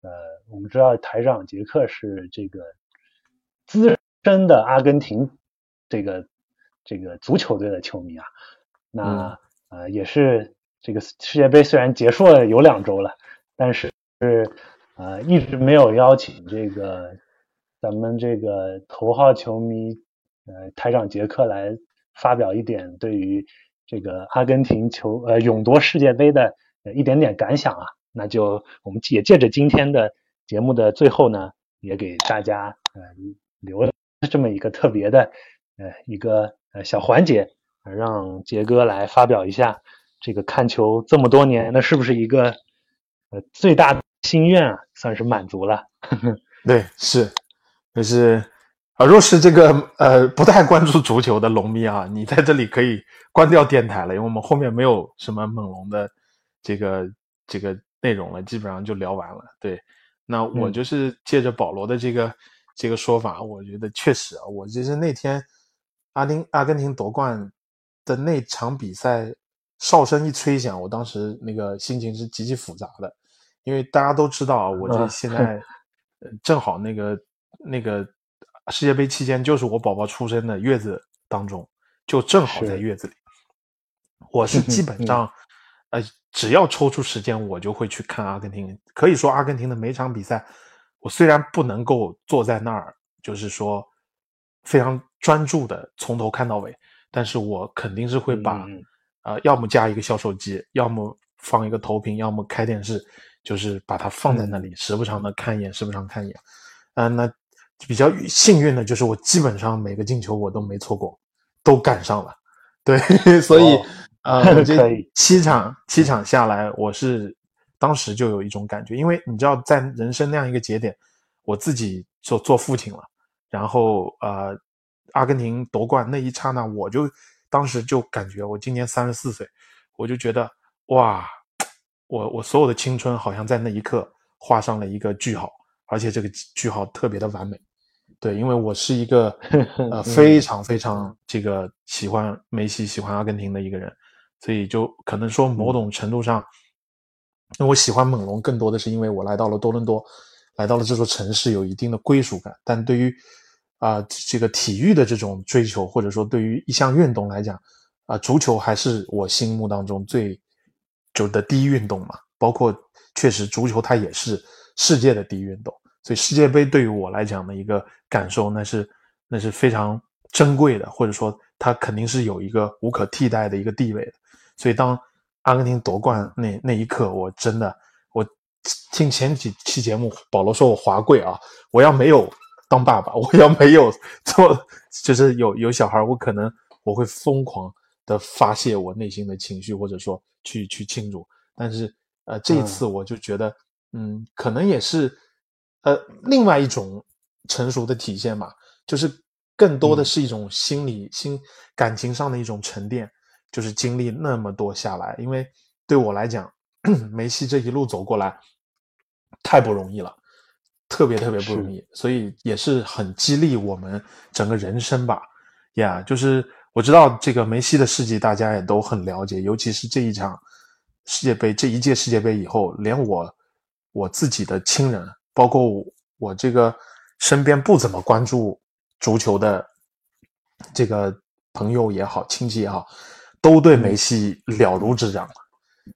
[SPEAKER 2] 呃，我们知道台长杰克是这个资深的阿根廷这个这个足球队的球迷啊，那呃也是这个世界杯虽然结束了有两周了，但是是呃一直没有邀请这个咱们这个头号球迷。呃，台长杰克来发表一点对于这个阿根廷球呃勇夺世界杯的一点点感想啊，那就我们也借着今天的节目的最后呢，也给大家呃留了这么一个特别的呃一个呃小环节，让杰哥来发表一下这个看球这么多年，那是不是一个呃最大的心愿啊，算是满足了？
[SPEAKER 1] 对，是，就是。啊，若是这个呃不太关注足球的龙迷啊，你在这里可以关掉电台了，因为我们后面没有什么猛龙的这个这个内容了，基本上就聊完了。对，那我就是借着保罗的这个这个说法，我觉得确实啊，我就是那天阿丁阿根廷夺冠的那场比赛，哨声一吹响，我当时那个心情是极其复杂的，因为大家都知道啊，我这现在正好那个那个。世界杯期间，就是我宝宝出生的月子当中，就正好在月子里。我是基本上，呃，只要抽出时间，我就会去看阿根廷。可以说，阿根廷的每场比赛，我虽然不能够坐在那儿，就是说非常专注的从头看到尾，但是我肯定是会把，呃，要么加一个小手机，要么放一个投屏，要么开电视，就是把它放在那里，时不常的看一眼，时不常看一眼。嗯，那。比较幸运的就是我基本上每个进球我都没错过，都赶上了。对，所以呃，我这七场七场下来，我是当时就有一种感觉，因为你知道，在人生那样一个节点，我自己做做父亲了，然后呃，阿根廷夺冠那一刹那，我就当时就感觉我今年三十四岁，我就觉得哇，我我所有的青春好像在那一刻画上了一个句号。而且这个句号特别的完美，对，因为我是一个 呃非常非常这个喜欢梅西、喜欢阿根廷的一个人，所以就可能说某种程度上，那我喜欢猛龙更多的是因为我来到了多伦多，来到了这座城市有一定的归属感。但对于啊这个体育的这种追求，或者说对于一项运动来讲，啊足球还是我心目当中最就的第一运动嘛。包括确实足球它也是世界的第一运动，所以世界杯对于我来讲的一个感受，那是那是非常珍贵的，或者说它肯定是有一个无可替代的一个地位的。所以当阿根廷夺冠那那一刻，我真的我听前几期节目，保罗说我华贵啊，我要没有当爸爸，我要没有做就是有有小孩，我可能我会疯狂的发泄我内心的情绪，或者说去去庆祝，但是。呃，这一次我就觉得，嗯，可能也是，呃，另外一种成熟的体现吧，就是更多的是一种心理、心感情上的一种沉淀，就是经历那么多下来，因为对我来讲，梅西这一路走过来太不容易了，特别特别不容易，所以也是很激励我们整个人生吧，呀，就是我知道这个梅西的事迹大家也都很了解，尤其是这一场。世界杯这一届世界杯以后，连我我自己的亲人，包括我这个身边不怎么关注足球的这个朋友也好，亲戚也好，都对梅西了如指掌。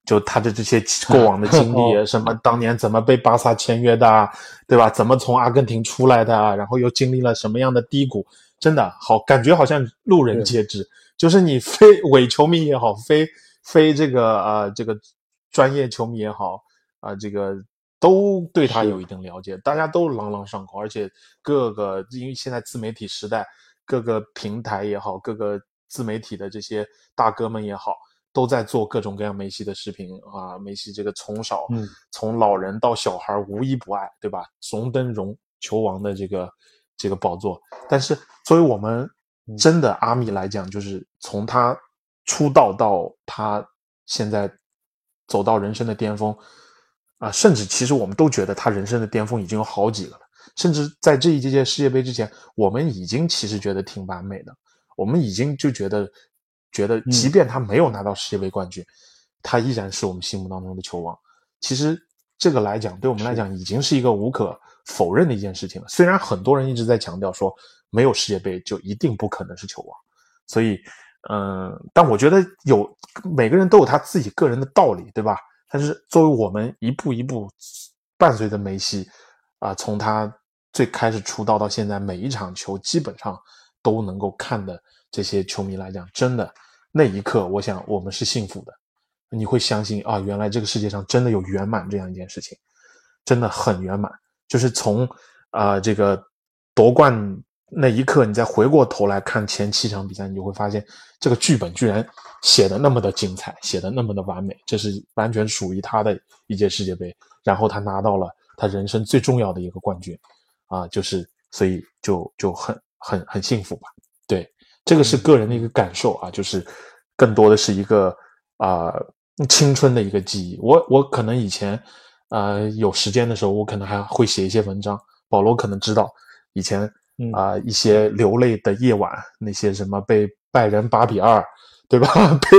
[SPEAKER 1] 就他的这些 过往的经历，什么当年怎么被巴萨签约的，对吧？怎么从阿根廷出来的，然后又经历了什么样的低谷？真的好，感觉好像路人皆知。就是你非伪球迷也好，非。非这个呃，这个专业球迷也好啊，这个都对他有一定了解，大家都朗朗上口，而且各个因为现在自媒体时代，各个平台也好，各个自媒体的这些大哥们也好，都在做各种各样梅西的视频啊，梅西这个从小从老人到小孩无一不爱，对吧？荣登荣球王的这个这个宝座，但是作为我们真的阿米来讲，就是从他。出道到他现在走到人生的巅峰啊，甚至其实我们都觉得他人生的巅峰已经有好几个了。甚至在这一届届世界杯之前，我们已经其实觉得挺完美的。我们已经就觉得觉得，即便他没有拿到世界杯冠军，他依然是我们心目当中的球王。其实这个来讲，对我们来讲已经是一个无可否认的一件事情了。虽然很多人一直在强调说，没有世界杯就一定不可能是球王，所以。嗯，但我觉得有每个人都有他自己个人的道理，对吧？但是作为我们一步一步伴随着梅西啊，从他最开始出道到现在，每一场球基本上都能够看的这些球迷来讲，真的那一刻，我想我们是幸福的。你会相信啊，原来这个世界上真的有圆满这样一件事情，真的很圆满。就是从啊这个夺冠。那一刻，你再回过头来看前七场比赛，你就会发现这个剧本居然写的那么的精彩，写的那么的完美。这是完全属于他的一届世界杯，然后他拿到了他人生最重要的一个冠军，啊，就是所以就就很很很幸福吧。对，这个是个人的一个感受啊，就是更多的是一个啊青春的一个记忆。我我可能以前啊有时间的时候，我可能还会写一些文章。保罗可能知道以前。啊，一些流泪的夜晚，那些什么被拜仁八比二，对吧？被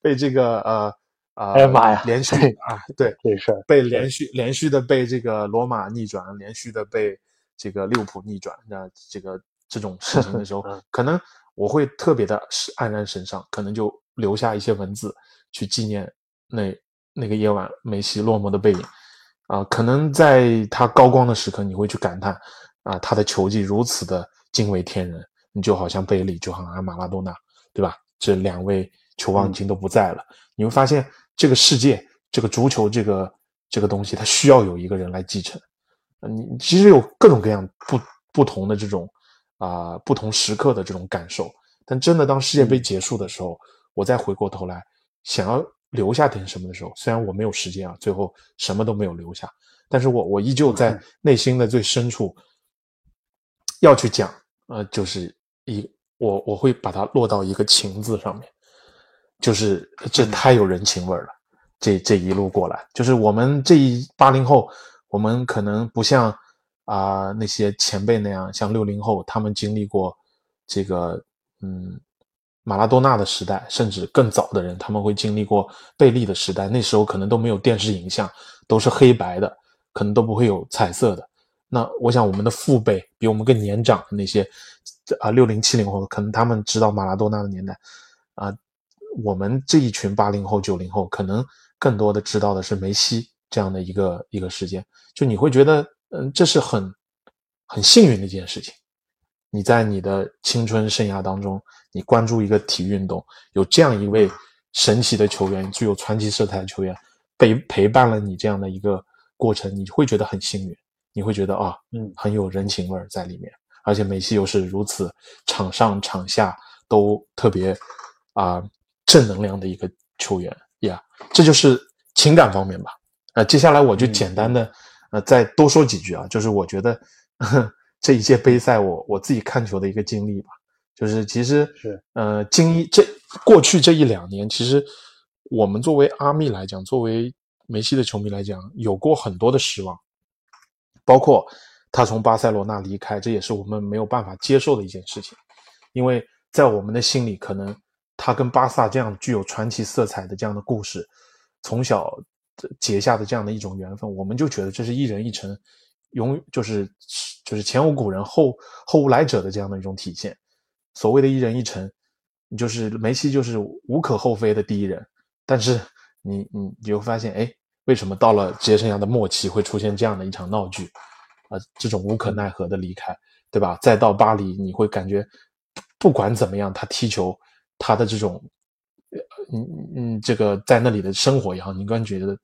[SPEAKER 1] 被这个呃啊，
[SPEAKER 2] 哎呀妈呀，
[SPEAKER 1] 连续啊，对，
[SPEAKER 2] 这事儿
[SPEAKER 1] 被连续连续的被这个罗马逆转，连续的被这个利物浦逆转，那这个这种事情的时候，可能我会特别的黯然神伤，可能就留下一些文字去纪念那那个夜晚梅西落寞的背影啊，可能在他高光的时刻，你会去感叹。啊，他的球技如此的惊为天人，你就好像贝利，就好像马拉多纳，对吧？这两位球王已经都不在了。你会发现，这个世界，这个足球，这个这个东西，它需要有一个人来继承。你其实有各种各样不不同的这种啊，不同时刻的这种感受。但真的，当世界杯结束的时候，我再回过头来想要留下点什么的时候，虽然我没有时间啊，最后什么都没有留下，但是我我依旧在 内心的最深处。要去讲，呃，就是一我我会把它落到一个情字上面，就是这太有人情味了。这这一路过来，就是我们这一八零后，我们可能不像啊那些前辈那样，像六零后，他们经历过这个嗯马拉多纳的时代，甚至更早的人，他们会经历过贝利的时代，那时候可能都没有电视影像，都是黑白的，可能都不会有彩色的。那我想，我们的父辈比我们更年长的那些啊，六零七零后，可能他们知道马拉多纳的年代啊。我们这一群八零后、九零后，可能更多的知道的是梅西这样的一个一个事件。就你会觉得，嗯，这是很很幸运的一件事情。你在你的青春生涯当中，你关注一个体育运动，有这样一位神奇的球员，具有传奇色彩的球员，陪陪伴了你这样的一个过程，你会觉得很幸运，你会觉得啊，嗯，很有人情味在里面。而且梅西又是如此场上场下都特别啊正能量的一个球员呀，这就是情感方面吧。呃，接下来我就简单的呃再多说几句啊，就是我觉得。这一届杯赛，我我自己看球的一个经历吧，就是其实
[SPEAKER 2] 是。
[SPEAKER 1] 呃，经一这过去这一两年，其实我们作为阿密来讲，作为梅西的球迷来讲，有过很多的失望，包括他从巴塞罗那离开，这也是我们没有办法接受的一件事情，因为在我们的心里，可能他跟巴萨这样具有传奇色彩的这样的故事，从小结下的这样的一种缘分，我们就觉得这是一人一城。永就是就是前无古人后后无来者的这样的一种体现，所谓的一人一城，你就是梅西就是无可厚非的第一人，但是你你你会发现，哎，为什么到了职业生涯的末期会出现这样的一场闹剧啊？这种无可奈何的离开，对吧？再到巴黎，你会感觉不管怎么样，他踢球，他的这种，嗯嗯，这个在那里的生活也好，你感觉得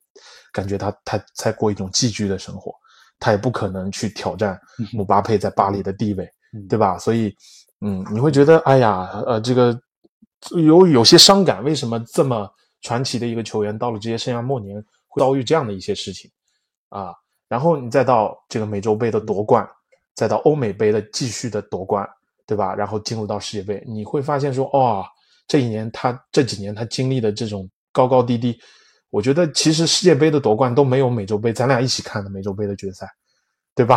[SPEAKER 1] 感觉他他在过一种寄居的生活。他也不可能去挑战姆巴佩在巴黎的地位，对吧？所以，嗯，你会觉得，哎呀，呃，这个有有些伤感。为什么这么传奇的一个球员，到了职业生涯末年会遭遇这样的一些事情啊？然后你再到这个美洲杯的夺冠，再到欧美杯的继续的夺冠，对吧？然后进入到世界杯，你会发现说，哇，这一年他这几年他经历的这种高高低低。我觉得其实世界杯的夺冠都没有美洲杯，咱俩一起看的美洲杯的决赛，对吧？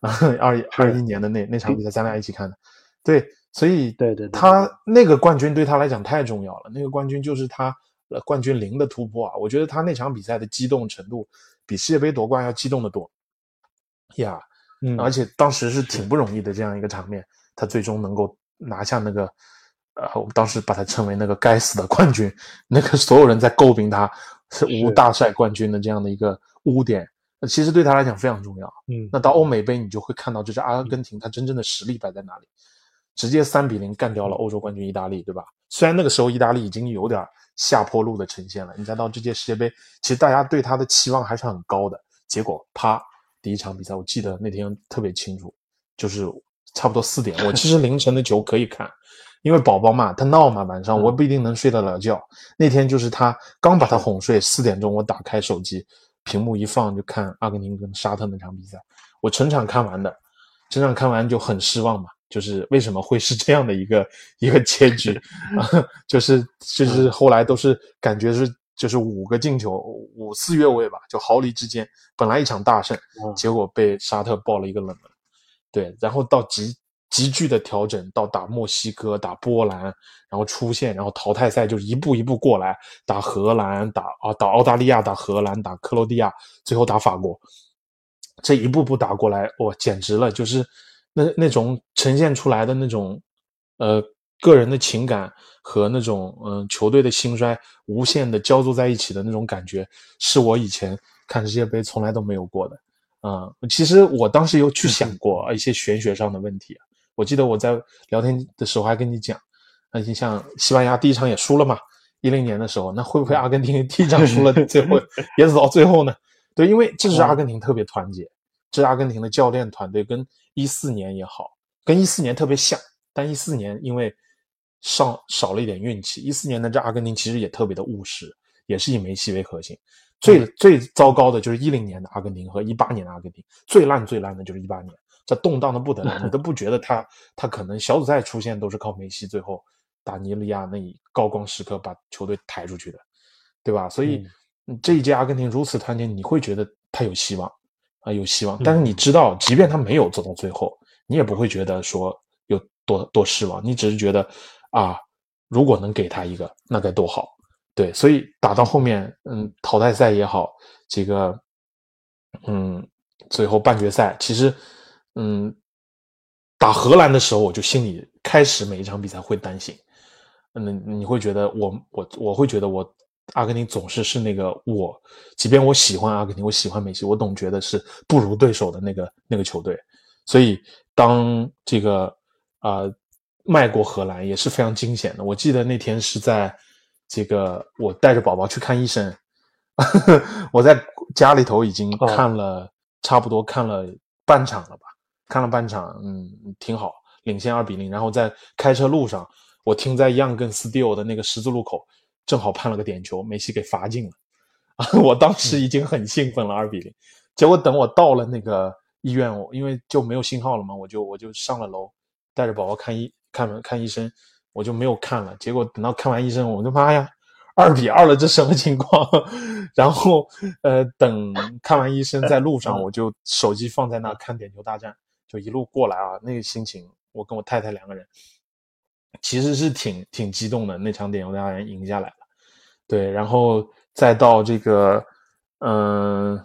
[SPEAKER 1] 二 二一年的那那场比赛，咱俩一起看的，对，所以
[SPEAKER 2] 对对，
[SPEAKER 1] 他那个冠军对他来讲太重要了，那个冠军就是他冠军零的突破啊！我觉得他那场比赛的激动程度比世界杯夺冠要激动的多呀，嗯，而且当时是挺不容易的这样一个场面，他最终能够拿下那个，呃，我当时把他称为那个该死的冠军，那个所有人在诟病他。是无大赛冠军的这样的一个污点，那其实对他来讲非常重要。
[SPEAKER 2] 嗯，
[SPEAKER 1] 那到欧美杯你就会看到，这是阿根廷他真正的实力摆在哪里，直接三比零干掉了欧洲冠军意大利，对吧？虽然那个时候意大利已经有点下坡路的呈现了，你再到这届世界杯，其实大家对他的期望还是很高的。结果啪，第一场比赛我记得那天特别清楚，就是差不多四点，我其实凌晨的球可以看。因为宝宝嘛，他闹嘛，晚上我不一定能睡得了觉。那天就是他刚把他哄睡，四点钟我打开手机，屏幕一放就看阿根廷跟沙特那场比赛。我全场看完的，全场看完就很失望嘛，就是为什么会是这样的一个一个结局啊？就是就是后来都是感觉是就是五个进球，五四越位吧，就毫厘之间，本来一场大胜，结果被沙特爆了一个冷门。对，然后到极。急剧的调整到打墨西哥、打波兰，然后出现，然后淘汰赛就一步一步过来，打荷兰、打啊打澳大利亚、打荷兰、打克罗地亚，最后打法国，这一步步打过来，哇，简直了！就是那那种呈现出来的那种，呃，个人的情感和那种嗯球队的兴衰无限的交织在一起的那种感觉，是我以前看世界杯从来都没有过的。嗯，其实我当时有去想过一些玄学上的问题。我记得我在聊天的时候还跟你讲，那你像西班牙第一场也输了嘛，一零年的时候，那会不会阿根廷第一场输了，最后 也走到最后呢？对，因为这是阿根廷特别团结，这是阿根廷的教练团队跟一四年也好，跟一四年特别像，但一四年因为上少了一点运气，一四年的这阿根廷其实也特别的务实，也是以梅西为核心。最最糟糕的就是一零年的阿根廷和一八年的阿根廷，最烂最烂的就是一八年。这动荡的不得了，你都不觉得他他可能小组赛出现都是靠梅西最后打尼日利亚那一高光时刻把球队抬出去的，对吧？所以这一届阿根廷如此团结，你会觉得他有希望啊，有希望。但是你知道，即便他没有走到最后，你也不会觉得说有多多失望，你只是觉得啊，如果能给他一个，那该多好。对，所以打到后面，嗯，淘汰赛也好，这个，嗯，最后半决赛，其实，嗯，打荷兰的时候，我就心里开始每一场比赛会担心，嗯，你会觉得我我我会觉得我阿根廷总是是那个我，即便我喜欢阿根廷，我喜欢梅西，我总觉得是不如对手的那个那个球队，所以当这个啊迈过荷兰也是非常惊险的。我记得那天是在。这个我带着宝宝去看医生，我在家里头已经看了差不多看了半场了吧，看了半场，嗯，挺好，领先二比零。然后在开车路上，我停在 Young 跟 Still 的那个十字路口，正好判了个点球，梅西给罚进了。我当时已经很兴奋了，二比零。结果等我到了那个医院，我因为就没有信号了嘛，我就我就上了楼，带着宝宝看医看看医生。我就没有看了，结果等到看完医生，我就妈呀，二比二了，这什么情况？然后，呃，等看完医生，在路上我就手机放在那看点球大战，就一路过来啊，那个心情，我跟我太太两个人，其实是挺挺激动的。那场点球大战赢下来了，对，然后再到这个，嗯，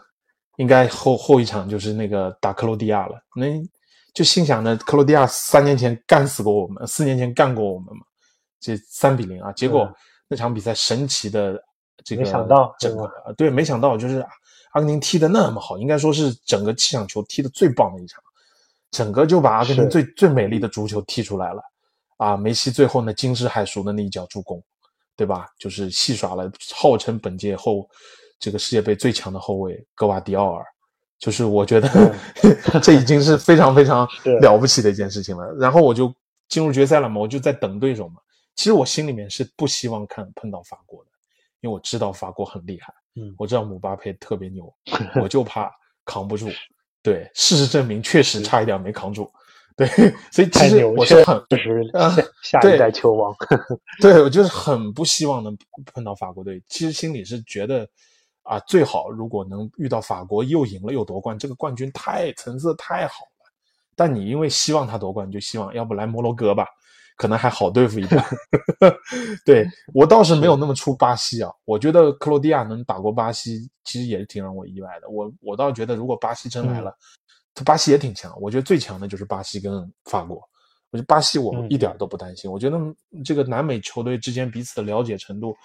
[SPEAKER 1] 应该后后一场就是那个打克罗地亚了，那。就心想着克罗地亚三年前干死过我们，四年前干过我们嘛，这三比零啊！结果那场比赛神奇的这个，
[SPEAKER 2] 没想到
[SPEAKER 1] 整个对，没想到就是阿根廷踢的那么好，应该说是整个气场球踢的最棒的一场，整个就把阿根廷最最美丽的足球踢出来了啊！梅西最后呢惊世骇俗的那一脚助攻，对吧？就是戏耍了号称本届后这个世界杯最强的后卫格瓦迪奥尔。就是我觉得 这已经是非常非常了不起的一件事情了。然后我就进入决赛了嘛，我就在等对手嘛。其实我心里面是不希望看碰到法国的，因为我知道法国很厉害，嗯，我知道姆巴佩特别牛，我就怕扛不住。对，事实证明确实差一点没扛住。对，所以其实我是很
[SPEAKER 2] 就是下一代球王。
[SPEAKER 1] 对，我就是很不希望能碰到法国队。其实心里是觉得。啊，最好如果能遇到法国又赢了又夺冠，这个冠军太层次太好了。但你因为希望他夺冠，就希望要不来摩洛哥吧，可能还好对付一点。对 我倒是没有那么出巴西啊，我觉得克罗地亚能打过巴西，其实也是挺让我意外的。我我倒觉得如果巴西真来了，他巴西也挺强。我觉得最强的就是巴西跟法国。我觉得巴西我一点都不担心。我觉得这个南美球队之间彼此的了解程度，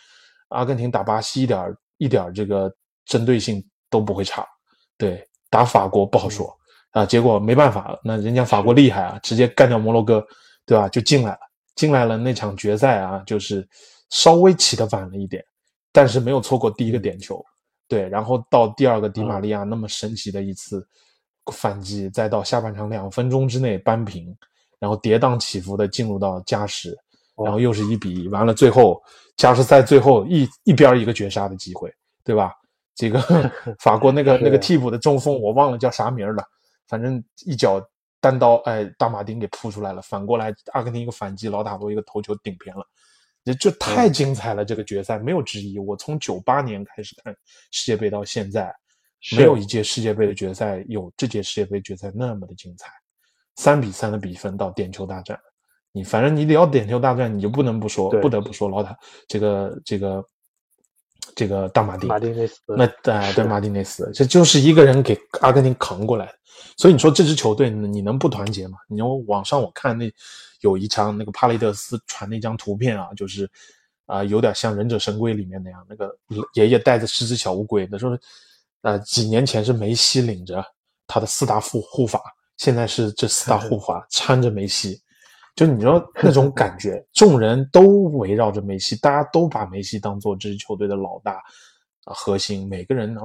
[SPEAKER 1] 阿根廷打巴西一点。一点这个针对性都不会差，对，打法国不好说啊，结果没办法，那人家法国厉害啊，直接干掉摩洛哥，对吧？就进来了，进来了那场决赛啊，就是稍微起得晚了一点，但是没有错过第一个点球，对，然后到第二个迪玛利亚那么神奇的一次反击，再到下半场两分钟之内扳平，然后跌宕起伏的进入到加时。然后又是一比一，完了最后加时赛最后一一边一个绝杀的机会，对吧？这个 法国那个那个替补的中锋我忘了叫啥名了，反正一脚单刀，哎，大马丁给扑出来了。反过来，阿根廷一个反击，老塔罗一个头球顶偏了，这这太精彩了！这个决赛没有之一。我从九八年开始看世界杯到现在，没有一届世界杯的决赛有这届世界杯决赛那么的精彩，三比三的比分到点球大战。你反正你得要点球大战，你就不能不说，不得不说老塔这个这个这个大马丁，
[SPEAKER 2] 马丁内斯，
[SPEAKER 1] 那对对马丁内斯，这就是一个人给阿根廷扛过来的。所以你说这支球队你能不团结吗？你说网上我看那有一张那个帕雷德斯传那张图片啊，就是啊有点像忍者神龟里面那样，那个爷爷带着十只小乌龟，那说呃几年前是梅西领着他的四大护护法，现在是这四大护法 搀着梅西。就你说 那种感觉，众人都围绕着梅西，大家都把梅西当做这支球队的老大啊核心。每个人呢，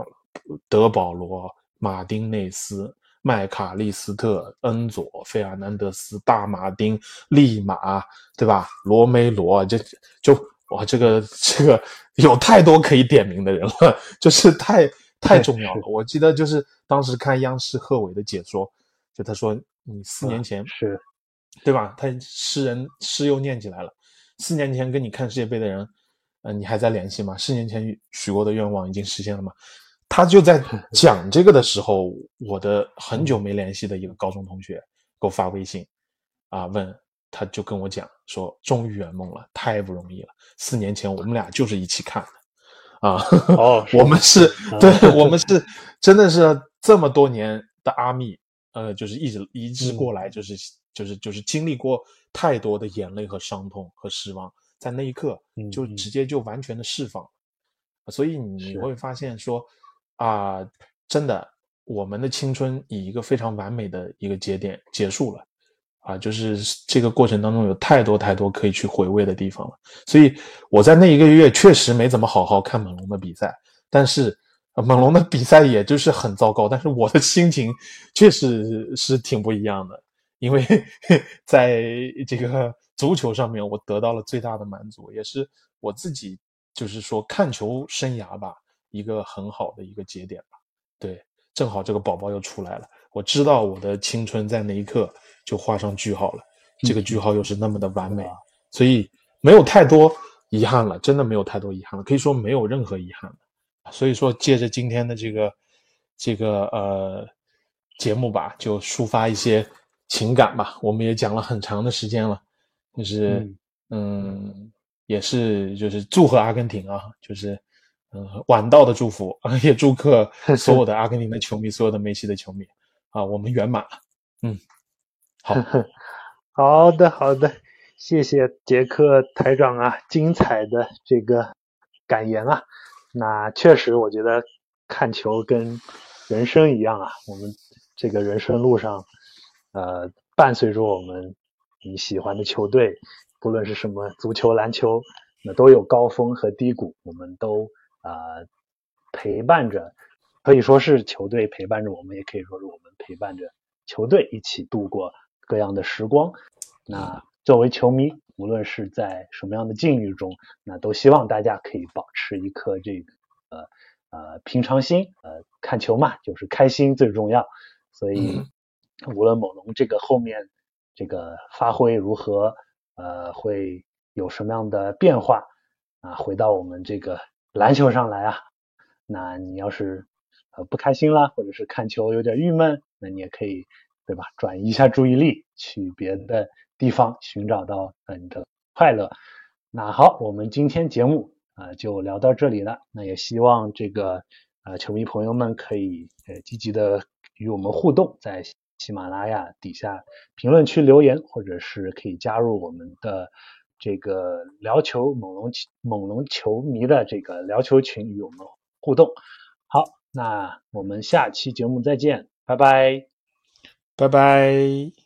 [SPEAKER 1] 德保罗、马丁内斯、麦卡利斯特、恩佐、费尔南德斯、大马丁、利马，对吧？罗梅罗，这就哇，这个这个有太多可以点名的人了，就是太太重要了。我记得就是当时看央视贺炜的解说，就他说你四年前
[SPEAKER 2] 是。
[SPEAKER 1] 对吧？他诗人诗又念起来了。四年前跟你看世界杯的人，呃，你还在联系吗？四年前许过的愿望已经实现了吗？他就在 讲这个的时候，我的很久没联系的一个高中同学给我发微信，啊，问他就跟我讲说，终于圆梦了，太不容易了。四年前我们俩就是一起看的，啊，
[SPEAKER 2] 哦，
[SPEAKER 1] 我们是对，我们是真的是这么多年的阿密，呃，就是一直一直过来，就是就是就是经历过太多的眼泪和伤痛和失望，在那一刻就直。接就完全的释放，所以你会。发现说啊，真的，我们的青春以一个非常完美的一个节点结束了。啊，就是这个过程当中有太多太多可以去回味的地方了，所以我在那一个月确实没怎么好好看猛龙的比赛，但是猛龙的比赛也就是很糟糕，但是我的心情确实是挺不一样的，因为 在这个足球上面我得到了最大的满足，也是我自己就是说看球生涯吧一个很好的一个节点吧，对，正好这个宝宝又出来了，我知道我的青春在那一刻。就画上句号了，这个句号又是那么的完美，所以没有太多遗憾了，真的没有太多遗憾了，可以说没有任何遗憾了。所以说，借着今天的这个这个呃节目吧，就抒发一些情感吧。我们也讲了很长的时间了，就是嗯，也是就是祝贺阿根廷啊，就是嗯晚到的祝福啊，也祝贺 所有的阿根廷的球迷，所有的梅西的球迷啊，我们圆满了，嗯。好
[SPEAKER 2] 好的好的，谢谢杰克台长啊，精彩的这个感言啊。那确实，我觉得看球跟人生一样啊，我们这个人生路上，呃，伴随着我们你喜欢的球队，不论是什么足球、篮球，那都有高峰和低谷，我们都啊陪伴着，可以说是球队陪伴着我们，也可以说是我们陪伴着球队一起度过。各样的时光，那作为球迷，无论是在什么样的境遇中，那都希望大家可以保持一颗这个呃呃平常心。呃，看球嘛，就是开心最重要。所以，无论猛龙这个后面这个发挥如何，呃，会有什么样的变化啊？回到我们这个篮球上来啊，那你要是呃不开心了，或者是看球有点郁闷，那你也可以。对吧？转移一下注意力，去别的地方寻找到你的快乐。那好，我们今天节目啊就聊到这里了。那也希望这个啊球迷朋友们可以呃积极的与我们互动，在喜马拉雅底下评论区留言，或者是可以加入我们的这个聊球猛龙猛龙球迷的这个聊球群与我们互动。好，那我们下期节目再见，拜拜。
[SPEAKER 1] 拜拜。